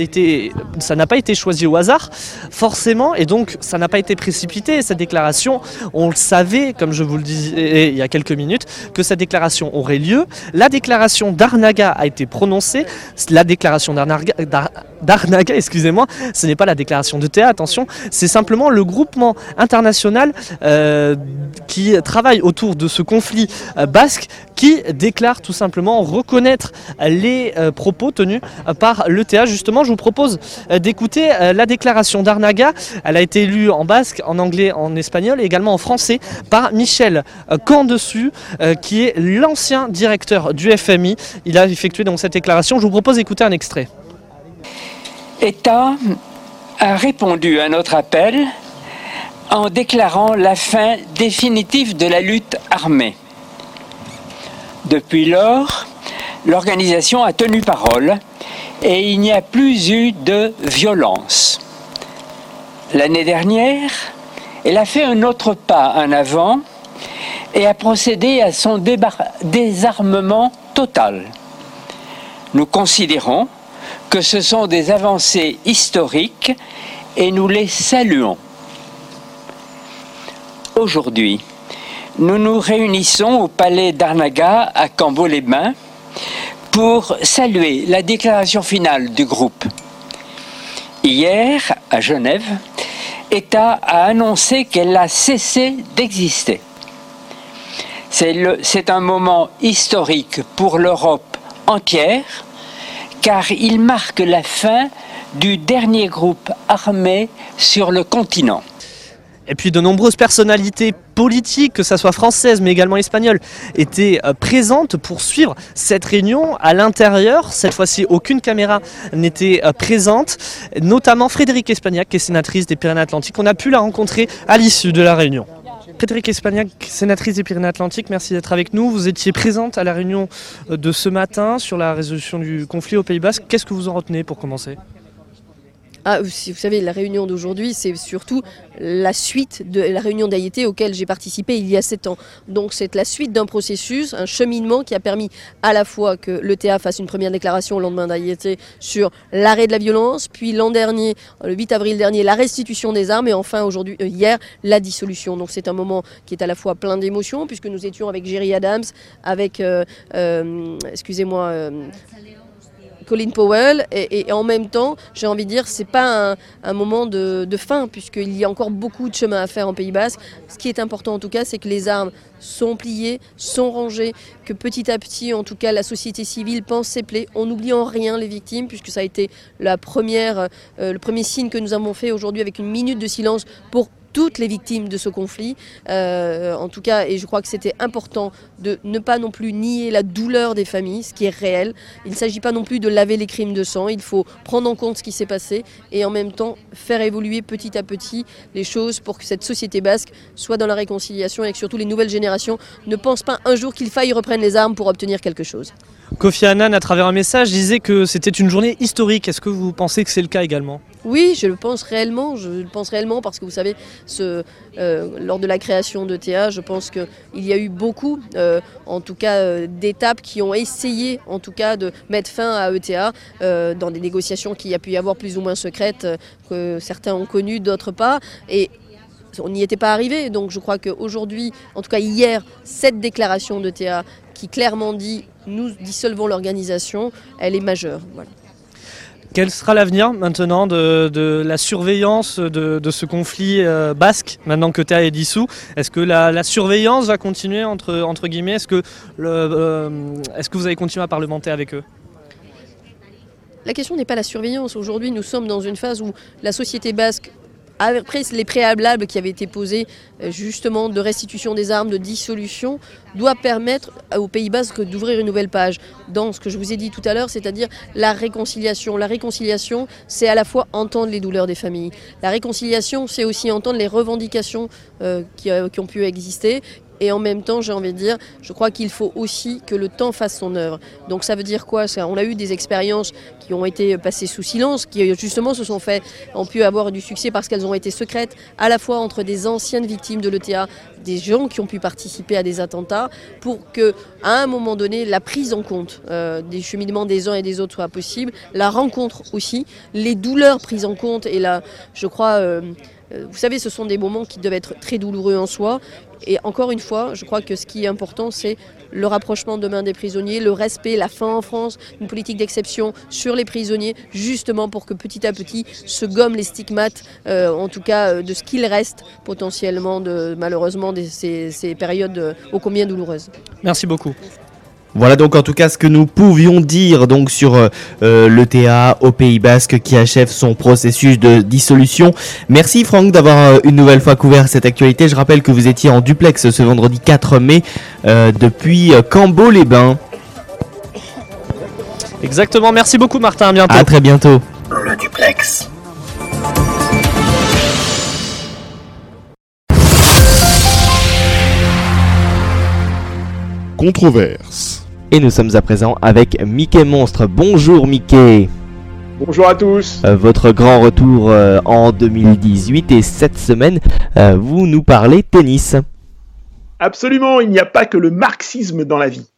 n'a pas été choisi au hasard, forcément, et donc ça n'a pas été précipité, cette déclaration, on le savait, comme je vous le disais il y a quelques minutes, que cette déclaration aurait lieu. La déclaration d'Arnaga a été prononcée, la déclaration d'Arnaga, d'Ar- d'Arnaga, [LAUGHS] excusez-moi, ce n'est pas la déclaration de Théa, attention, c'est simplement le groupement international euh, qui travaille autour de ce conflit euh, basque qui déclare tout simplement reconnaître les euh, propos tenus par l'ETA. Justement, je vous propose d'écouter la déclaration d'Arnaga. Elle a été lue en basque, en anglais, en espagnol et également en français par Michel Candessus, qui est l'ancien directeur du FMI. Il a effectué donc cette déclaration. Je vous propose d'écouter un extrait. État a répondu à notre appel en déclarant la fin définitive de la lutte armée. Depuis lors, l'organisation a tenu parole et il n'y a plus eu de violence. L'année dernière, elle a fait un autre pas en avant et a procédé à son désarmement total. Nous considérons que ce sont des avancées historiques et nous les saluons. Aujourd'hui, nous nous réunissons au palais d'Arnaga à Cambo-les-Bains pour saluer la déclaration finale du groupe. Hier, à Genève, État a annoncé qu'elle a cessé d'exister. C'est un moment historique pour l'Europe entière car il marque la fin du dernier groupe armé sur le continent. Et puis de nombreuses personnalités politiques, que ce soit françaises mais également espagnoles, étaient euh, présentes pour suivre cette réunion à l'intérieur. Cette fois-ci, aucune caméra n'était euh, présente, notamment Frédéric Espagnac, qui est sénatrice des Pyrénées-Atlantiques. On a pu la rencontrer à l'issue de la réunion. Frédéric Espagnac, sénatrice des Pyrénées-Atlantiques, merci d'être avec nous. Vous étiez présente à la réunion euh, de ce matin sur la résolution du conflit au Pays Basque. Qu'est-ce que vous en retenez pour commencer? Ah, vous savez, la réunion d'aujourd'hui, c'est surtout la suite de la réunion d'AIT auquel j'ai participé il y a sept ans. Donc c'est la suite d'un processus, un cheminement qui a permis à la fois que l'ETA fasse une première déclaration au lendemain d'AIT sur l'arrêt de la violence, puis l'an dernier, le 8 avril dernier, la restitution des armes et enfin aujourd'hui, euh, hier, la dissolution. Donc c'est un moment qui est à la fois plein d'émotions puisque nous étions avec Jerry Adams, avec, euh, euh, excusez-moi, Colin Powell et, en même temps j'ai envie de dire c'est pas un, moment de, fin puisqu'il y a encore beaucoup de chemin à faire en Pays Basque. Ce qui est important en tout cas c'est que les armes sont pliées sont rangées que petit à petit en tout cas la société civile pense ses plaies en n'oubliant rien les victimes puisque ça a été euh, le premier signe que nous avons fait aujourd'hui avec une minute de silence pour toutes les victimes de ce conflit. Euh, en tout cas, et je crois que c'était important de ne pas non plus nier la douleur des familles, ce qui est réel. Il ne s'agit pas non plus de laver les crimes de sang, il faut prendre en compte ce qui s'est passé et en même temps faire évoluer petit à petit les choses pour que cette société basque soit dans la réconciliation et que surtout les nouvelles générations ne pensent pas un jour qu'il faille reprendre les armes pour obtenir quelque chose. Kofi Annan, à travers un message, disait que c'était une journée historique. Est-ce que vous pensez que c'est le cas également? Oui, je le pense réellement. Je le pense réellement parce que vous savez, euh, lors de la création de TA, je pense qu'il y a eu beaucoup, euh, en tout cas, euh, d'étapes qui ont essayé, en tout cas, de mettre fin à ETA dans des négociations qui a pu y avoir plus ou moins secrètes, que certains ont connues, d'autres pas. On n'y était pas arrivé. Donc je crois qu'aujourd'hui, en tout cas hier, cette déclaration de TA qui clairement dit nous dissolvons l'organisation, elle est majeure. Voilà. Quel sera l'avenir maintenant de, de la surveillance de, de ce conflit euh, basque, maintenant que TA est dissous? Est-ce que la, la, surveillance va continuer, entre, entre guillemets? Est-ce que, le, euh, est que vous allez continuer à parlementer avec eux? La question n'est pas la surveillance. Aujourd'hui, nous sommes dans une phase où la société basque après les préalables qui avaient été posés justement de restitution des armes, de dissolution, doit permettre aux Pays Basques d'ouvrir une nouvelle page dans ce que je vous ai dit tout à l'heure, c'est-à-dire la réconciliation. La réconciliation, c'est à la fois entendre les douleurs des familles. La réconciliation, c'est aussi entendre les revendications euh, euh, qui ont pu exister, et en même temps, j'ai envie de dire, je crois qu'il faut aussi que le temps fasse son œuvre. Donc ça veut dire quoi On a eu des expériences qui ont été passées sous silence, qui justement se sont fait, ont pu avoir du succès parce qu'elles ont été secrètes, à la fois entre des anciennes victimes de l'ETA, des gens qui ont pu participer à des attentats, pour que, à un moment donné, la prise en compte euh, des cheminements des uns et des autres soit possible, la rencontre aussi, les douleurs prises en compte, et là, je crois. Euh, vous savez, ce sont des moments qui doivent être très douloureux en soi. Et encore une fois, je crois que ce qui est important, c'est le rapprochement demain des prisonniers, le respect, la fin en France, une politique d'exception sur les prisonniers, justement pour que petit à petit se gomment les stigmates, euh, en tout cas euh, de ce qu'il reste potentiellement de malheureusement de ces périodes ô combien douloureuses. Merci beaucoup. Voilà donc en tout cas ce que nous pouvions dire donc sur euh, euh, l'ETA au Pays Basque qui achève son processus de dissolution. Merci Franck d'avoir euh, une nouvelle fois couvert cette actualité. Je rappelle que vous étiez en duplex ce vendredi 4 mai euh, depuis Cambo-les-Bains. Exactement, merci beaucoup Martin, à bientôt. À très bientôt. Le duplex. Controverse. Et nous sommes à présent avec Mickey Monstre. Bonjour Mickey. Bonjour à tous. Euh, votre grand retour euh, en 2018 et cette semaine, euh, vous nous parlez tennis. Absolument, il n'y a pas que le marxisme dans la vie.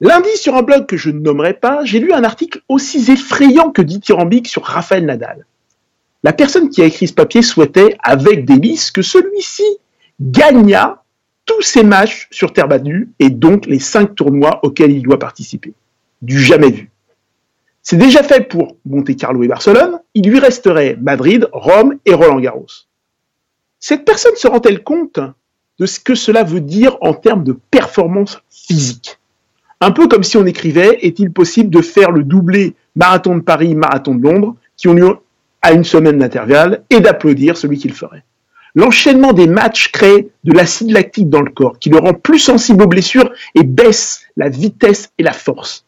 Lundi, sur un blog que je ne nommerai pas, j'ai lu un article aussi effrayant que dithyrambique sur Raphaël Nadal. La personne qui a écrit ce papier souhaitait, avec délice, que celui-ci gagnât tous ses matchs sur terre battue et donc les cinq tournois auxquels il doit participer. Du jamais vu. C'est déjà fait pour Monte Carlo et Barcelone, il lui resterait Madrid, Rome et Roland Garros. Cette personne se rend-elle compte de ce que cela veut dire en termes de performance physique? Un peu comme si on écrivait est-il possible de faire le doublé marathon de Paris, marathon de Londres, qui ont lieu à une semaine d'intervalle, et d'applaudir celui qui le ferait? L'enchaînement des matchs crée de l'acide lactique dans le corps, qui le rend plus sensible aux blessures et baisse la vitesse et la force.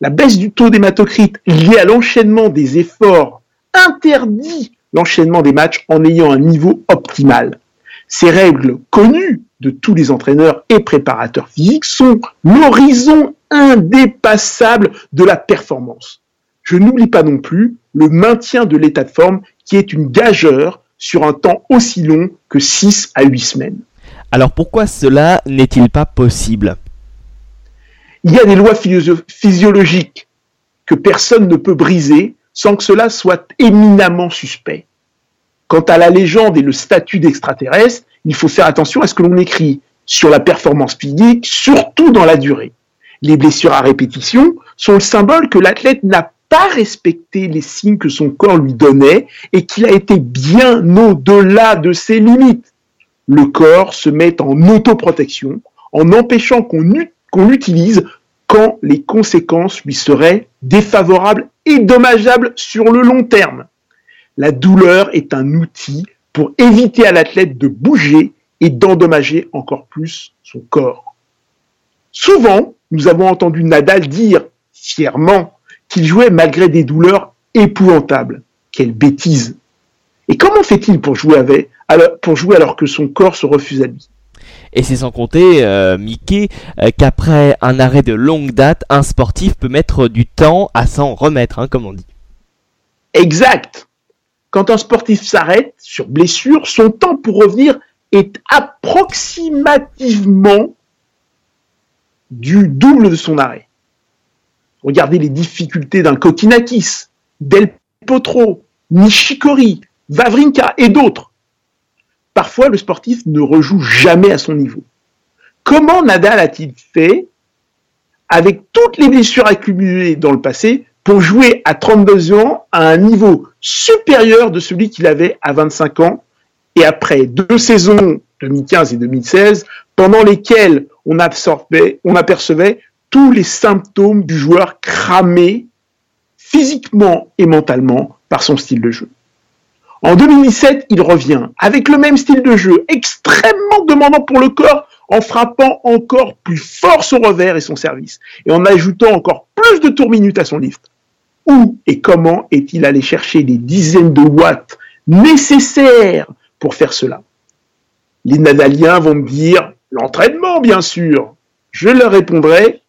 La baisse du taux d'hématocrite liée à l'enchaînement des efforts interdit l'enchaînement des matchs en ayant un niveau optimal. Ces règles connues de tous les entraîneurs et préparateurs physiques sont l'horizon indépassable de la performance. Je n'oublie pas non plus le maintien de l'état de forme qui est une gageure sur un temps aussi long que 6 à 8 semaines. Alors pourquoi cela n'est-il pas possible? Il y a des lois physio- physiologiques que personne ne peut briser sans que cela soit éminemment suspect. Quant à la légende et le statut d'extraterrestre, il faut faire attention à ce que l'on écrit sur la performance physique, surtout dans la durée. Les blessures à répétition sont le symbole que l'athlète n'a pas respecté les signes que son corps lui donnait et qu'il a été bien au-delà de ses limites. Le corps se met en autoprotection en empêchant qu'on l'utilise quand les conséquences lui seraient défavorables et dommageables sur le long terme. La douleur est un outil pour éviter à l'athlète de bouger et d'endommager encore plus son corps. Souvent, nous avons entendu Nadal dire fièrement qu'il jouait malgré des douleurs épouvantables. Quelle bêtise Et comment fait-il pour jouer avec, alors, pour jouer alors que son corps se refuse à lui? Et c'est sans compter, euh, Mickey, euh, qu'après un arrêt de longue date, un sportif peut mettre du temps à s'en remettre, hein, comme on dit. Exact. Quand un sportif s'arrête sur blessure, son temps pour revenir est approximativement du double de son arrêt. Regardez les difficultés d'un Kokinakis, Del Potro, Nishikori, Vavrinka et d'autres. Parfois, le sportif ne rejoue jamais à son niveau. Comment Nadal a-t-il fait avec toutes les blessures accumulées dans le passé pour jouer à 32 ans à un niveau supérieur de celui qu'il avait à 25 ans et après deux saisons 2015 et 2016 pendant lesquelles on absorbait, on apercevait tous les symptômes du joueur cramé physiquement et mentalement par son style de jeu. En 2017, il revient avec le même style de jeu, extrêmement demandant pour le corps, en frappant encore plus fort son revers et son service, et en ajoutant encore plus de tours minutes à son lift. Où et comment est-il allé chercher les dizaines de watts nécessaires pour faire cela? Les Nadaliens vont me dire l'entraînement, bien sûr. Je leur répondrai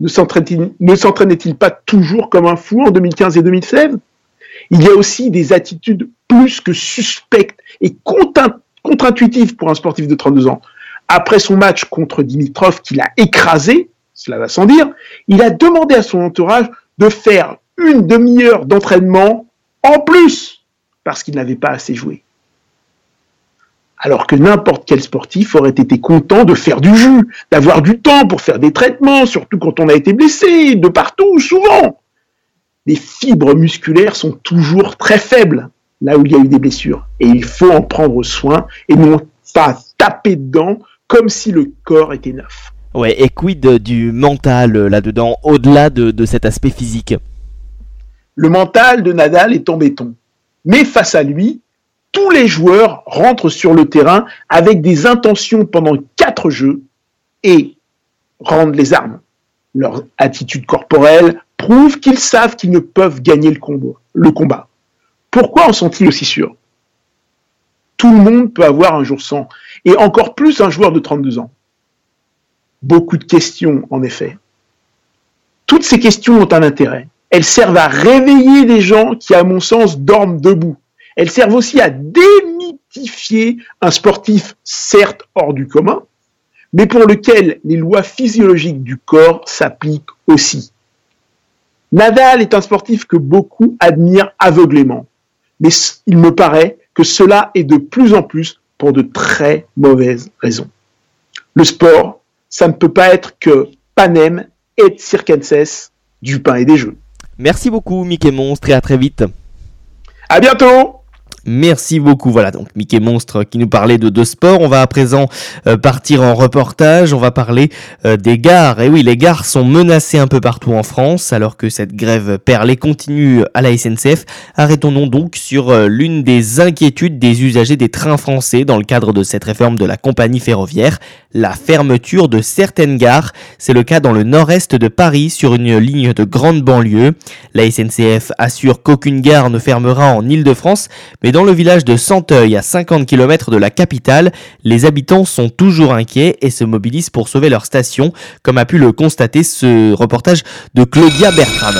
ne s'entraînait-il pas toujours comme un fou en 2015 et 2016 Il y a aussi des attitudes plus que suspectes et contre- contre-intuitives pour un sportif de 32 ans. Après son match contre Dimitrov qu'il a écrasé, cela va sans dire, il a demandé à son entourage de faire une demi-heure d'entraînement en plus parce qu'il n'avait pas assez joué. Alors que n'importe quel sportif aurait été content de faire du jus, d'avoir du temps pour faire des traitements, surtout quand on a été blessé, de partout, souvent. Les fibres musculaires sont toujours très faibles là où il y a eu des blessures. Et il faut en prendre soin et non pas taper dedans comme si le corps était neuf. Ouais, et quid du mental euh, là-dedans, au-delà de, de cet aspect physique? Le mental de Nadal est en béton. Mais face à lui, tous les joueurs rentrent sur le terrain avec des intentions pendant quatre jeux et rendent les armes. Leur attitude corporelle prouve qu'ils savent qu'ils ne peuvent gagner le combat. Pourquoi en sont-ils aussi sûrs? Tout le monde peut avoir un jour sans, et encore plus un joueur de 32 ans. Beaucoup de questions, en effet. Toutes ces questions ont un intérêt. Elles servent à réveiller des gens qui, à mon sens, dorment debout. Elles servent aussi à démythifier un sportif certes hors du commun, mais pour lequel les lois physiologiques du corps s'appliquent aussi. Nadal est un sportif que beaucoup admirent aveuglément, mais il me paraît que cela est de plus en plus pour de très mauvaises raisons. Le sport, ça ne peut pas être que panem et circenses, du pain et des jeux. Merci beaucoup Mickey Monstre et à très vite. À bientôt Merci beaucoup. Voilà donc Mickey Monstre qui nous parlait de, de sport. On va à présent euh, partir en reportage. On va parler euh, des gares. Et oui, les gares sont menacées un peu partout en France alors que cette grève perlée continue à la SNCF. Arrêtons-nous donc sur euh, l'une des inquiétudes des usagers des trains français dans le cadre de cette réforme de la compagnie ferroviaire, la fermeture de certaines gares. C'est le cas dans le nord-est de Paris sur une ligne de grande banlieue. La SNCF assure qu'aucune gare ne fermera en Île-de-France, mais dans le village de Santeuil, à 50 km de la capitale, les habitants sont toujours inquiets et se mobilisent pour sauver leur station, comme a pu le constater ce reportage de Claudia Bertram.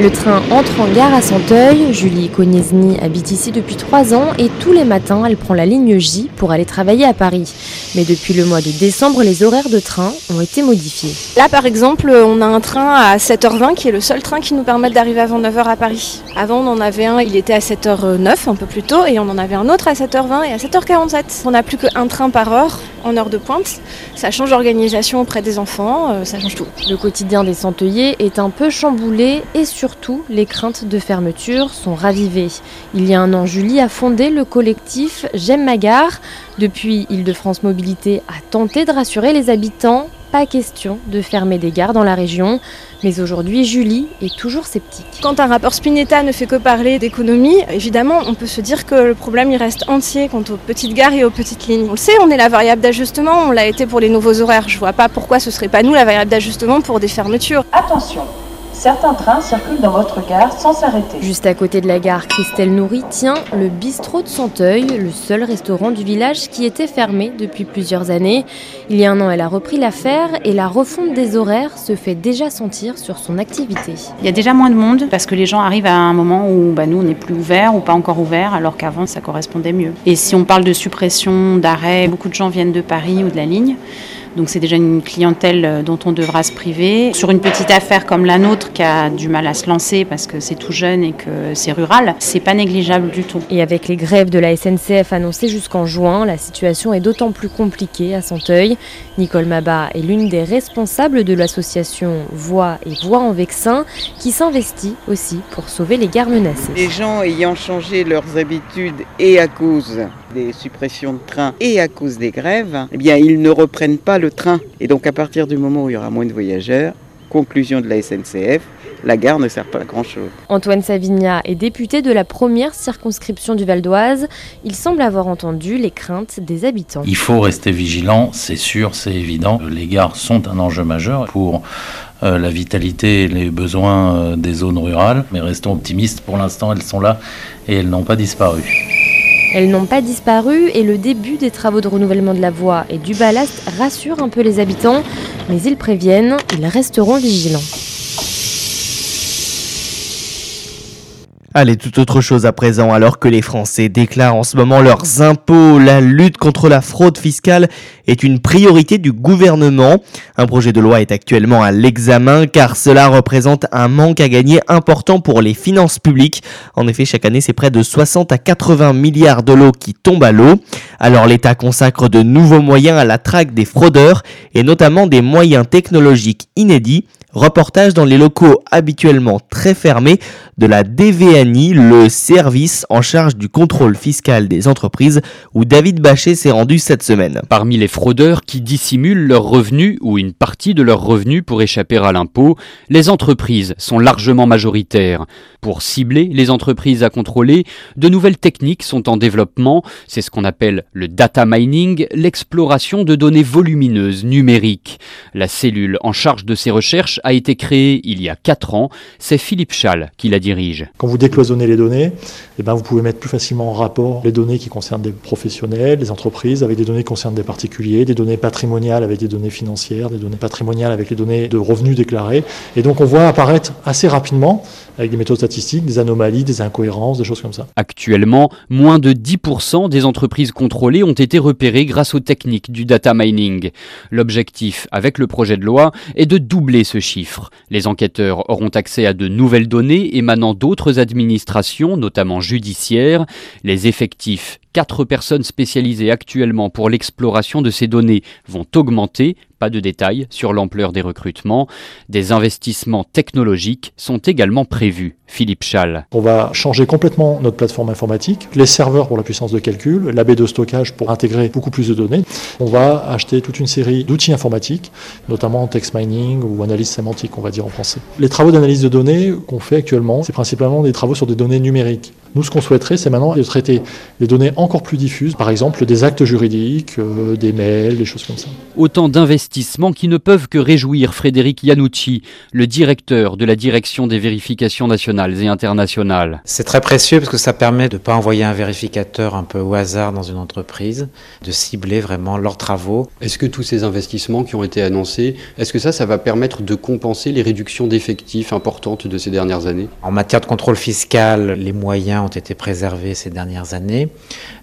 Le train entre en gare à Santeuil. Julie Koniezni habite ici depuis trois ans et tous les matins, elle prend la ligne J pour aller travailler à Paris. Mais depuis le mois de décembre, les horaires de train ont été modifiés. Là, par exemple, on a un train à 7h20 qui est le seul train qui nous permet d'arriver avant 9h à Paris. Avant, on en avait un, il était à 7h09, un peu plus tôt, et on en avait un autre à 7h20 et à 7h47. On n'a plus qu'un train par heure en heure de pointe. Ça change l'organisation auprès des enfants, euh, ça change tout. Le quotidien des Santeuillais est un peu chamboulé et surtout, les craintes de fermeture sont ravivées. Il y a un an, Julie a fondé le collectif J'aime ma gare. Depuis, Île-de-France Mobilité a tenté de rassurer les habitants. Pas question de fermer des gares dans la région. Mais aujourd'hui, Julie est toujours sceptique. Quand un rapport Spinetta ne fait que parler d'économie, évidemment, on peut se dire que le problème il reste entier quant aux petites gares et aux petites lignes. On le sait, on est la variable d'ajustement, on l'a été pour les nouveaux horaires. Je vois pas pourquoi ce serait pas nous la variable d'ajustement pour des fermetures. Attention, Certains trains circulent dans votre gare sans s'arrêter. Juste à côté de la gare, Christelle Nourri tient le bistrot de Santeuil, le seul restaurant du village qui était fermé depuis plusieurs années. Il y a un an, elle a repris l'affaire et la refonte des horaires se fait déjà sentir sur son activité. Il y a déjà moins de monde parce que les gens arrivent à un moment où bah, nous, on n'est plus ouvert ou pas encore ouvert, alors qu'avant, ça correspondait mieux. Et si on parle de suppression, d'arrêt, beaucoup de gens viennent de Paris ou de la ligne. Donc c'est déjà une clientèle dont on devra se priver. Sur une petite affaire comme la nôtre qui a du mal à se lancer parce que c'est tout jeune et que c'est rural, c'est pas négligeable du tout. Et avec les grèves de la SNCF annoncées jusqu'en juin, la situation est d'autant plus compliquée à Santeuil. Nicole Mabat est l'une des responsables de l'association Voix et Voix en Vexin qui s'investit aussi pour sauver les gares menacées. Les gens ayant changé leurs habitudes et à cause des suppressions de trains et à cause des grèves, eh bien ils ne reprennent pas le train. Et donc à partir du moment où il y aura moins de voyageurs, conclusion de la SNCF, la gare ne sert pas à grand-chose. Antoine Savigna est député de la première circonscription du Val d'Oise. Il semble avoir entendu les craintes des habitants. Il faut rester vigilant, c'est sûr, c'est évident. Les gares sont un enjeu majeur pour euh, la vitalité et les besoins euh, des zones rurales. Mais restons optimistes, pour l'instant elles sont là et elles n'ont pas disparu. Elles n'ont pas disparu et le début des travaux de renouvellement de la voie et du ballast rassure un peu les habitants, mais ils préviennent, ils resteront vigilants. Allez, tout autre chose à présent, alors que les Français déclarent en ce moment leurs impôts, la lutte contre la fraude fiscale est une priorité du gouvernement. Un projet de loi est actuellement à l'examen car cela représente un manque à gagner important pour les finances publiques. En effet, chaque année, c'est près de 60 à 80 milliards de lots qui tombent à l'eau. Alors l'État consacre de nouveaux moyens à la traque des fraudeurs et notamment des moyens technologiques inédits Reportage dans les locaux habituellement très fermés de la DVNI, le service en charge du contrôle fiscal des entreprises, où David Bachet s'est rendu cette semaine. Parmi les fraudeurs qui dissimulent leurs revenus ou une partie de leurs revenus pour échapper à l'impôt, les entreprises sont largement majoritaires. Pour cibler les entreprises à contrôler, de nouvelles techniques sont en développement. C'est ce qu'on appelle le data mining, l'exploration de données volumineuses numériques. La cellule en charge de ces recherches a été créée il y a 4 ans. C'est Philippe Schall qui la dirige. Quand vous décloisonnez les données, eh ben vous pouvez mettre plus facilement en rapport les données qui concernent des professionnels, des entreprises, avec des données qui concernent des particuliers, des données patrimoniales avec des données financières, des données patrimoniales avec les données de revenus déclarés. Et donc on voit apparaître assez rapidement avec des méthodes statistiques, des anomalies, des incohérences, des choses comme ça. Actuellement, moins de 10% des entreprises contrôlées ont été repérées grâce aux techniques du data mining. L'objectif avec le projet de loi est de doubler ce chiffre. Les enquêteurs auront accès à de nouvelles données émanant d'autres administrations, notamment judiciaires. Les effectifs Quatre personnes spécialisées actuellement pour l'exploration de ces données vont augmenter, pas de détails sur l'ampleur des recrutements. Des investissements technologiques sont également prévus. Philippe Schall. On va changer complètement notre plateforme informatique, les serveurs pour la puissance de calcul, la baie de stockage pour intégrer beaucoup plus de données. On va acheter toute une série d'outils informatiques, notamment text mining ou analyse sémantique, on va dire en français. Les travaux d'analyse de données qu'on fait actuellement, c'est principalement des travaux sur des données numériques. Nous, ce qu'on souhaiterait, c'est maintenant de traiter des données encore plus diffuses, par exemple des actes juridiques, euh, des mails, des choses comme ça. Autant d'investissements qui ne peuvent que réjouir Frédéric Yanucci, le directeur de la direction des vérifications nationales et internationales. C'est très précieux parce que ça permet de ne pas envoyer un vérificateur un peu au hasard dans une entreprise, de cibler vraiment leurs travaux. Est-ce que tous ces investissements qui ont été annoncés, est-ce que ça, ça va permettre de compenser les réductions d'effectifs importantes de ces dernières années? En matière de contrôle fiscal, les moyens ont été préservés ces dernières années.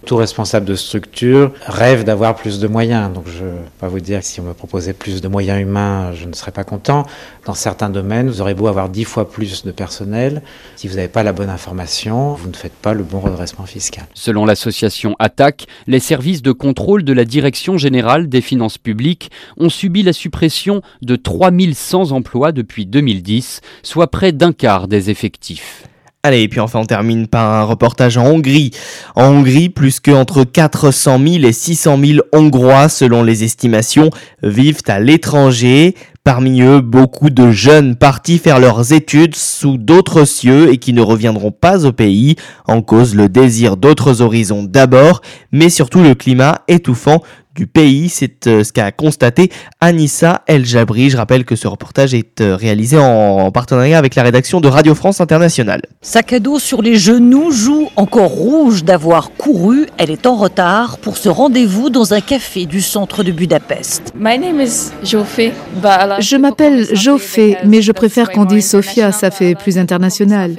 Tout responsable de structure rêve d'avoir plus de moyens. Donc je ne vais pas vous dire que si on me proposait plus de moyens humains, je ne serais pas content. Dans certains domaines, vous aurez beau avoir dix fois plus de personnel. Si vous n'avez pas la bonne information, vous ne faites pas le bon redressement fiscal. Selon l'association ATTAC, les services de contrôle de la Direction générale des finances publiques ont subi la suppression de 3100 emplois depuis 2010, soit près d'un quart des effectifs. Allez, et puis enfin on termine par un reportage en Hongrie. En Hongrie, plus que entre 400 000 et 600 000 Hongrois, selon les estimations, vivent à l'étranger. Parmi eux, beaucoup de jeunes partis faire leurs études sous d'autres cieux et qui ne reviendront pas au pays, en cause le désir d'autres horizons d'abord, mais surtout le climat étouffant du pays. C'est euh, ce qu'a constaté Anissa El Jabri. Je rappelle que ce reportage est euh, réalisé en partenariat avec la rédaction de Radio France Internationale. Sac à dos sur les genoux, joue encore rouge d'avoir couru. Elle est en retard pour ce rendez-vous dans un café du centre de Budapest. Je m'appelle Joffé, mais je préfère qu'on dise Sofia, ça fait plus international.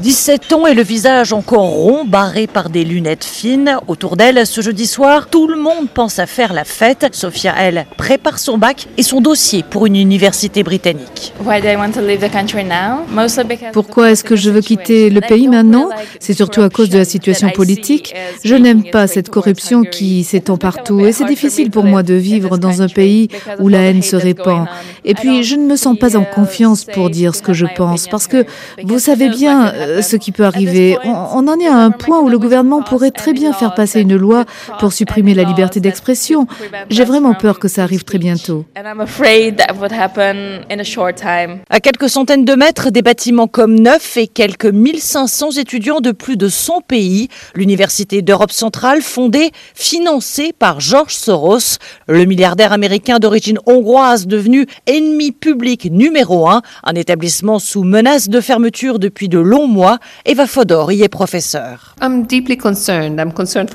17 ans et le visage encore rond, barré par des lunettes fines. Autour d'elle, ce jeudi soir, tout le monde pense à faire la fête. Sophia, elle, prépare son bac et son dossier pour une université britannique. Pourquoi est-ce que je veux quitter le pays maintenant? C'est surtout à cause de la situation politique. Je n'aime pas cette corruption qui s'étend partout et c'est difficile pour moi de vivre dans un pays où la haine se répand. Et puis, je ne me sens pas en confiance pour dire ce que je pense parce que vous savez bien euh, ce qui peut arriver. On, on en est à un point où le gouvernement pourrait très bien faire passer une loi pour supprimer la liberté d'expression. J'ai vraiment peur que ça arrive très bientôt. À quelques centaines de mètres, des bâtiments comme neufs et quelques 1500 étudiants de plus de 100 pays. L'Université d'Europe centrale, fondée, financée par George Soros, le milliardaire américain d'origine hongroise devenu ennemi public numéro un, un établissement sous menace de fermeture depuis de longs mois. Eva Fodor y est professeur.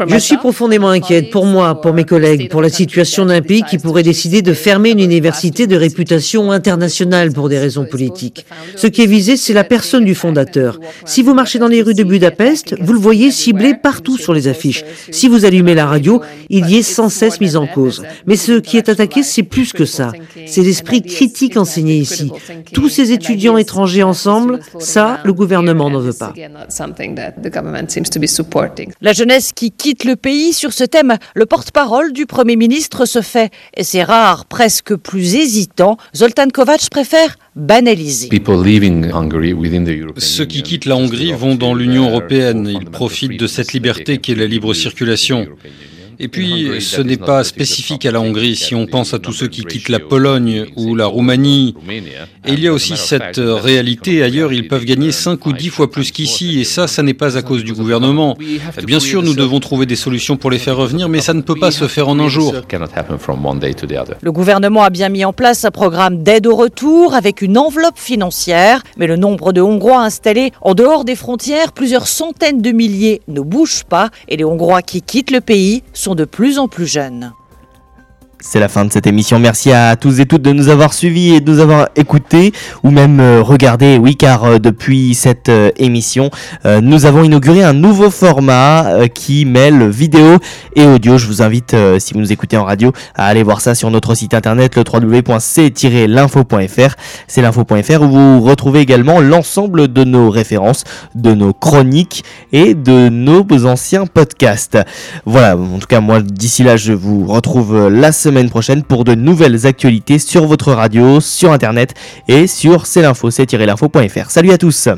Je suis profondément inquiète pour moi, pour mes collègues, pour la situation d'un pays qui pourrait décider de fermer une université de réputation internationale pour des raisons politiques. Ce qui est visé, c'est la personne du fondateur. Si vous marchez dans les rues de Budapest, vous le voyez ciblé partout sur les affiches. Si vous allumez la radio, il y est sans cesse mis en cause. Mais ce qui est attaqué, c'est plus que ça. C'est l'esprit critique enseigné ici. Tous ces étudiants étrangers ensemble, ça, le gouvernement n'en veut pas. La jeunesse qui quitte le pays sur ce thème, le porte-parole du Premier ministre se fait, et c'est rare, presque plus hésitant. Zoltan Kovac préfère banaliser. Ceux qui quittent la Hongrie vont dans l'Union européenne. Ils profitent de cette liberté qui est la libre circulation. Et puis, ce n'est pas spécifique à la Hongrie. Si on pense à tous ceux qui quittent la Pologne ou la Roumanie, et il y a aussi cette réalité. Ailleurs, ils peuvent gagner 5 ou 10 fois plus qu'ici, et ça, ça n'est pas à cause du gouvernement. Bien sûr, nous devons trouver des solutions pour les faire revenir, mais ça ne peut pas se faire en un jour. Le gouvernement a bien mis en place un programme d'aide au retour avec une enveloppe financière, mais le nombre de Hongrois installés en dehors des frontières, plusieurs centaines de milliers, ne bouge pas, et les Hongrois qui quittent le pays sont de plus en plus jeunes. C'est la fin de cette émission. Merci à tous et toutes de nous avoir suivis et de nous avoir écoutés ou même euh, regardés. Oui, car euh, depuis cette euh, émission, nous avons inauguré un nouveau format qui mêle vidéo et audio. Je vous invite, si vous nous écoutez en radio, à aller voir ça sur notre site internet le www.c-l'info.fr. C'est l'info.fr où vous retrouvez également l'ensemble de nos références, de nos chroniques et de nos anciens podcasts. Voilà, en tout cas, moi, d'ici là, je vous retrouve la semaine prochaine pour de nouvelles actualités sur votre radio, sur internet et sur c'est l'info, c'est-l'info.fr. Salut à tous